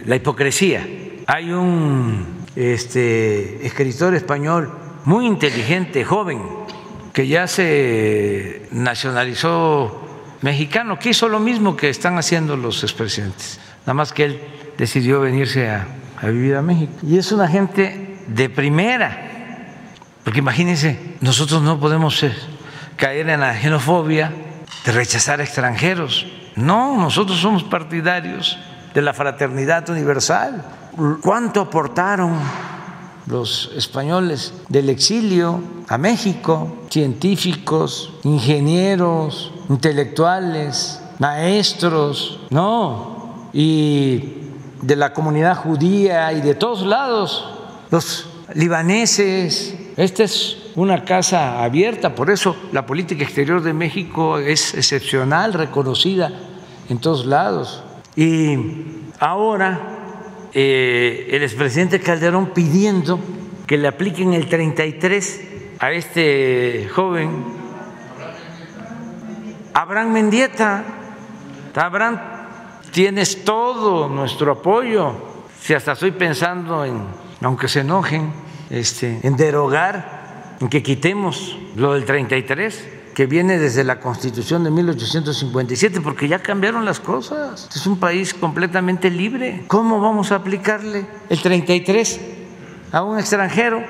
la hipocresía. Hay un este, escritor español muy inteligente, joven, que ya se nacionalizó mexicano que hizo lo mismo que están haciendo los expresidentes, nada más que él decidió venirse a, vivir a México. Y es una gente de primera, porque imagínense, nosotros no podemos caer en la xenofobia de rechazar a extranjeros. No, nosotros somos partidarios de la fraternidad universal. ¿Cuánto aportaron los españoles del exilio a México? Científicos, ingenieros, intelectuales, maestros, no, y de la comunidad judía y de todos lados, los libaneses. Esta es una casa abierta, por eso la política exterior de México es excepcional, reconocida en todos lados. Y ahora eh, el expresidente Calderón pidiendo que le apliquen el 33 a este joven Abraham Mendieta, Abraham, tienes todo nuestro apoyo. Si hasta estoy pensando en, aunque se enojen, este, en derogar, en que quitemos lo del 33 que viene desde la Constitución de 1857, porque ya cambiaron las cosas. Es un país completamente libre. ¿Cómo vamos a aplicarle el 33 a un extranjero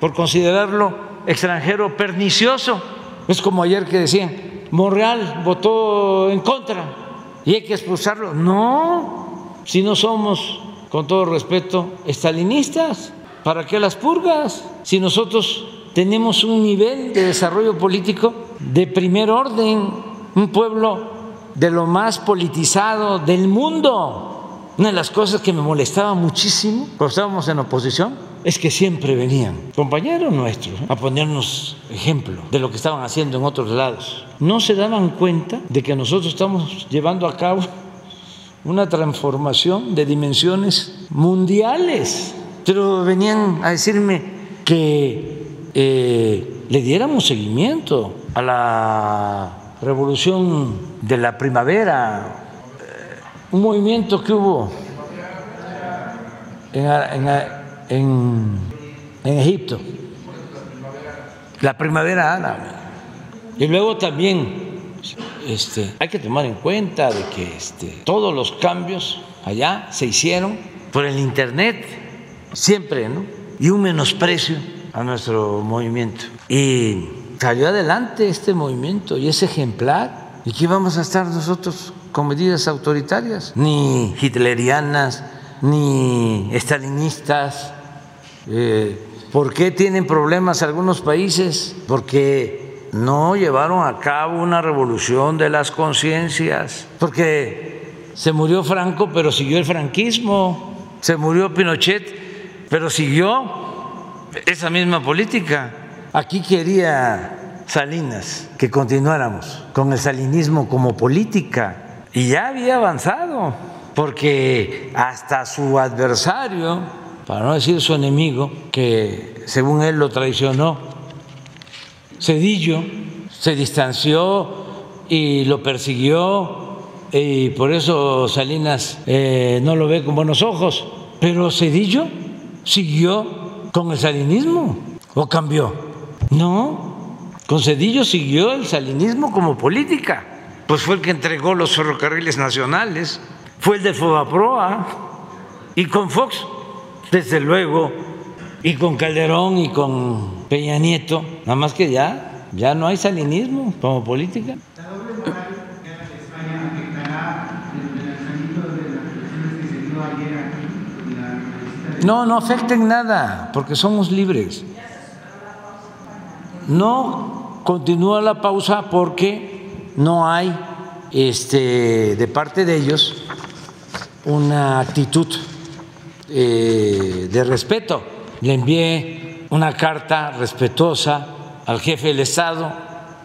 por considerarlo extranjero pernicioso? Es como ayer que decían, Monreal votó en contra y hay que expulsarlo. No, si no somos, con todo respeto, estalinistas, ¿para qué las purgas? Si nosotros tenemos un nivel de desarrollo político de primer orden, un pueblo de lo más politizado del mundo. Una de las cosas que me molestaba muchísimo cuando estábamos en oposición es que siempre venían compañeros nuestros a ponernos ejemplo de lo que estaban haciendo en otros lados. No se daban cuenta de que nosotros estamos llevando a cabo una transformación de dimensiones mundiales. Pero venían a decirme que eh, le diéramos seguimiento a la revolución de la primavera, eh, un movimiento que hubo en, en en, Egipto, la primavera árabe. Y luego también este, hay que tomar en cuenta de que este, todos los cambios allá se hicieron por el Internet, siempre, ¿no? Y un menosprecio a nuestro movimiento. Y salió adelante este movimiento y es ejemplar. ¿Y qué vamos a estar nosotros con medidas autoritarias? Ni hitlerianas, ni estalinistas, Eh, ¿Por qué tienen problemas algunos países? Porque no llevaron a cabo una revolución de las conciencias, porque se murió Franco, pero siguió el franquismo, se murió Pinochet, pero siguió esa misma política. Aquí quería Salinas que continuáramos con el salinismo como política y ya había avanzado, porque hasta su adversario, para no decir su enemigo, que según él lo traicionó, Cedillo, se distanció y lo persiguió y por eso Salinas eh, no lo ve con buenos ojos, pero Cedillo siguió con el salinismo o cambió. No, con Cedillo siguió el salinismo como política, pues fue el que entregó los ferrocarriles nacionales, fue el de Fobaproa y con Fox desde luego, y con Calderón y con Peña Nieto, nada más que ya, ya no hay salinismo como política. No, no afecten nada, porque somos libres. No continúa la pausa porque no hay este, de parte de ellos una actitud eh, de respeto. Le envié una carta respetuosa al jefe del Estado,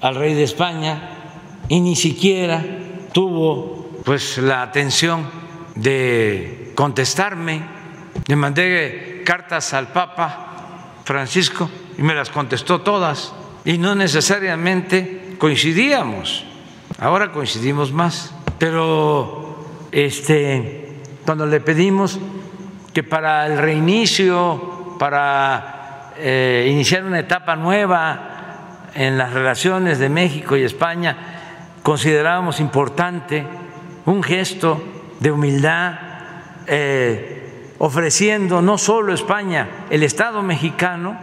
al rey de España, y ni siquiera tuvo pues la atención de contestarme. Le mandé cartas al Papa Francisco y me las contestó todas y no necesariamente coincidíamos. Ahora coincidimos más, pero este cuando le pedimos que para el reinicio, para eh, iniciar una etapa nueva en las relaciones de México y España, considerábamos importante un gesto de humildad, eh, ofreciendo no solo España, el Estado mexicano,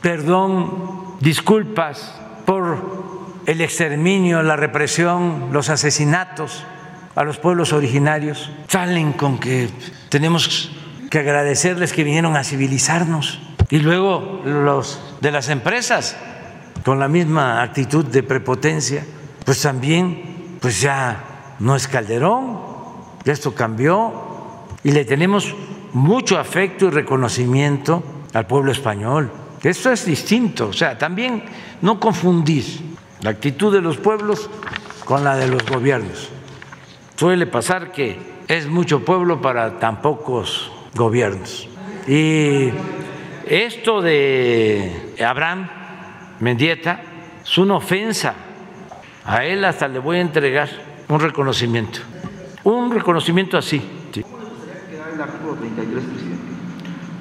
perdón, disculpas por el exterminio, la represión, los asesinatos a los pueblos originarios, salen con que tenemos que agradecerles que vinieron a civilizarnos. Y luego los de las empresas, con la misma actitud de prepotencia, pues también, pues ya no es Calderón, ya esto cambió y le tenemos mucho afecto y reconocimiento al pueblo español. Esto es distinto, o sea, también no confundir la actitud de los pueblos con la de los gobiernos. Suele pasar que es mucho pueblo para tan pocos gobiernos. Y esto de Abraham Mendieta es una ofensa. A él hasta le voy a entregar un reconocimiento. Un reconocimiento así.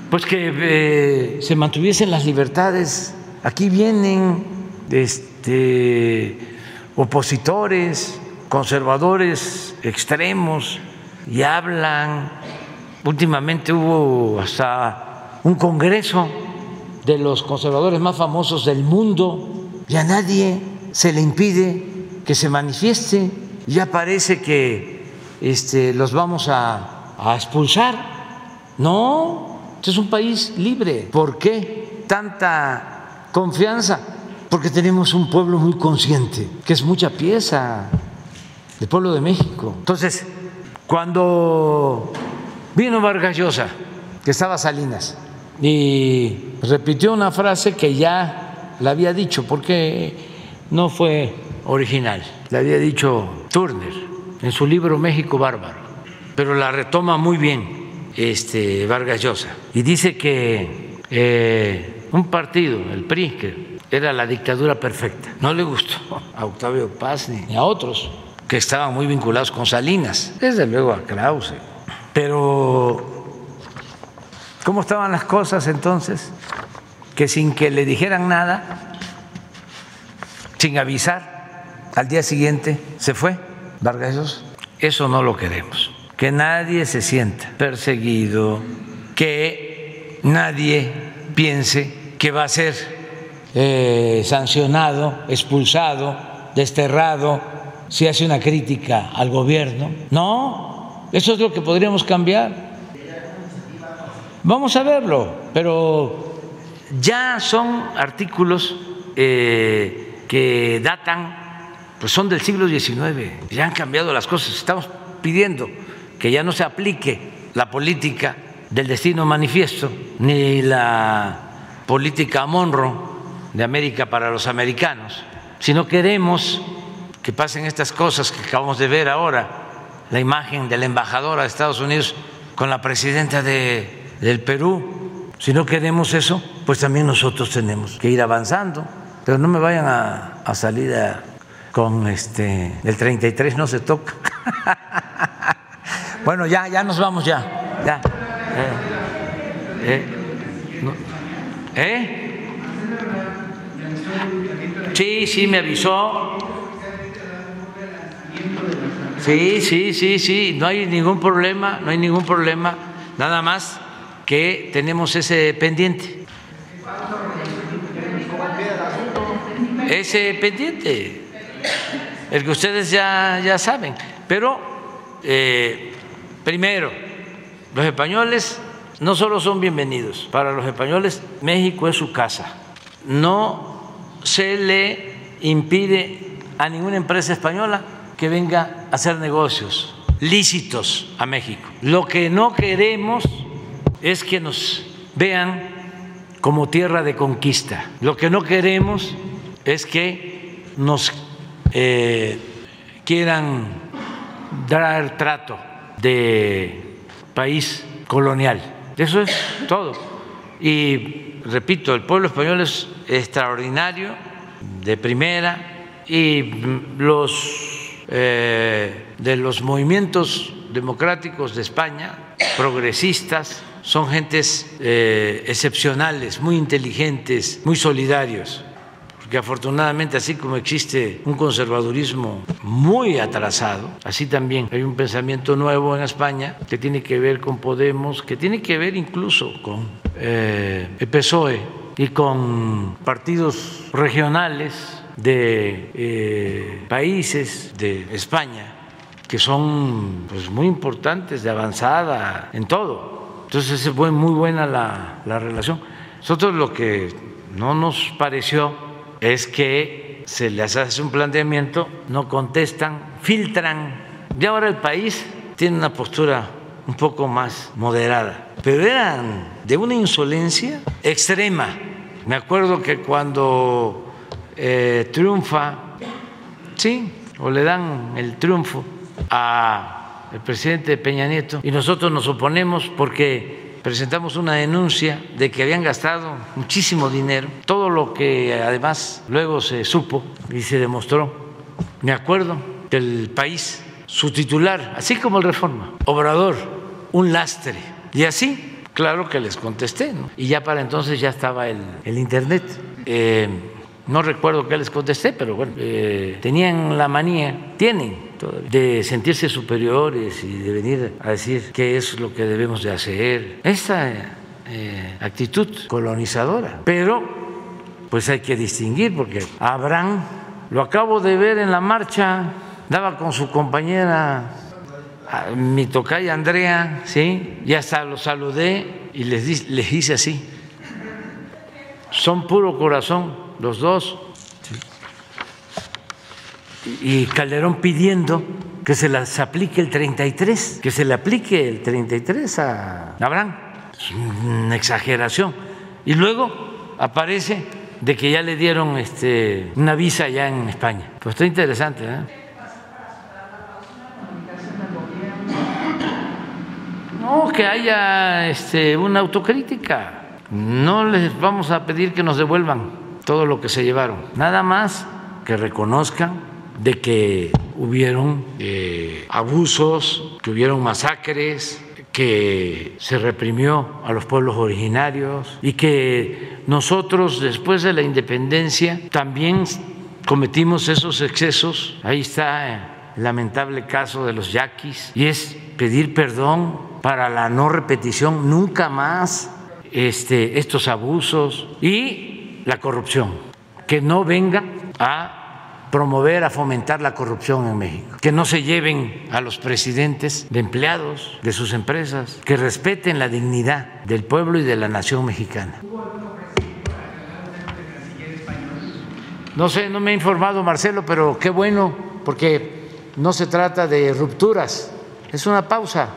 Pues que eh, se mantuviesen las libertades. Aquí vienen este, opositores conservadores extremos y hablan. Últimamente hubo hasta un congreso de los conservadores más famosos del mundo y a nadie se le impide que se manifieste. Ya parece que este, los vamos a, a expulsar. No, este es un país libre. ¿Por qué tanta confianza? Porque tenemos un pueblo muy consciente, que es mucha pieza del pueblo de México. Entonces, cuando vino Vargas Llosa, que estaba Salinas, y repitió una frase que ya la había dicho, porque no fue original, la había dicho Turner en su libro México Bárbaro, pero la retoma muy bien este Vargas Llosa, y dice que eh, un partido, el PRI, que era la dictadura perfecta, no le gustó a Octavio Paz ni a otros que estaban muy vinculados con Salinas, desde luego a Krause. Pero, ¿cómo estaban las cosas entonces? Que sin que le dijeran nada, sin avisar, al día siguiente se fue Vargas Eso no lo queremos. Que nadie se sienta perseguido, que nadie piense que va a ser eh, sancionado, expulsado, desterrado si hace una crítica al gobierno. No, eso es lo que podríamos cambiar. Vamos a verlo, pero ya son artículos eh, que datan, pues son del siglo XIX, ya han cambiado las cosas. Estamos pidiendo que ya no se aplique la política del destino manifiesto ni la política Monroe de América para los americanos, si no queremos que pasen estas cosas que acabamos de ver ahora, la imagen de la embajadora de Estados Unidos con la presidenta de, del Perú, si no queremos eso, pues también nosotros tenemos que ir avanzando, pero no me vayan a, salir con este, el 33 no se toca. [LAUGHS] bueno, ya, ya nos vamos ya, ya. Eh, eh, ¿Eh? Sí, sí, me avisó. Sí, sí, sí, sí, no hay ningún problema, no hay ningún problema, nada más que tenemos ese pendiente. Ese pendiente, el que ustedes ya, ya saben, pero eh, primero, los españoles no solo son bienvenidos, para los españoles México es su casa. No se le impide a ninguna empresa española que venga a hacer negocios lícitos a México. Lo que no queremos es que nos vean como tierra de conquista. Lo que no queremos es que nos eh, quieran dar trato de país colonial. Eso es todo. Y repito, el pueblo español es extraordinario, de primera, y los eh, de los movimientos democráticos de España, progresistas, son gentes eh, excepcionales, muy inteligentes, muy solidarios porque afortunadamente así como existe un conservadurismo muy atrasado, así también hay un pensamiento nuevo en España que tiene que ver con Podemos, que tiene que ver incluso con eh, el PSOE y con partidos regionales de eh, países de España que son pues, muy importantes, de avanzada en todo. Entonces es muy buena la, la relación. Nosotros lo que no nos pareció es que se les hace un planteamiento, no contestan, filtran. Y ahora el país tiene una postura un poco más moderada, pero eran de una insolencia extrema. Me acuerdo que cuando eh, triunfa, sí, o le dan el triunfo al presidente Peña Nieto y nosotros nos oponemos porque presentamos una denuncia de que habían gastado muchísimo dinero, todo lo que además luego se supo y se demostró. Me acuerdo del país, su titular, así como el Reforma, Obrador, un lastre. Y así, claro que les contesté, y ya para entonces ya estaba el, Internet. Eh, no recuerdo qué les contesté, pero bueno, eh, tenían la manía, tienen de sentirse superiores y de venir a decir qué es lo que debemos de hacer. Esa eh, actitud colonizadora. Pero, pues hay que distinguir, porque Abraham, lo acabo de ver en la marcha, daba con su compañera mi tocaya Andrea, ¿sí? Y hasta lo saludé y les, les hice así. Son puro corazón los dos y Calderón pidiendo que se las aplique el 33, que se le aplique el 33 a Abraham. Es una exageración. Y luego aparece de que ya le dieron este, una visa ya en España. Pues está interesante. ¿eh? No, que haya este, una autocrítica. No les vamos a pedir que nos devuelvan todo lo que se llevaron. Nada más que reconozcan de que hubieron eh, abusos, que hubieron masacres, que se reprimió a los pueblos originarios y que nosotros después de la independencia también cometimos esos excesos. Ahí está el lamentable caso de los yaquis y es pedir perdón para la no repetición nunca más este, estos abusos y la corrupción, que no venga a promover, a fomentar la corrupción en México, que no se lleven a los presidentes de empleados de sus empresas, que respeten la dignidad del pueblo y de la nación mexicana. No sé, no me ha informado Marcelo, pero qué bueno, porque no se trata de rupturas, es una pausa.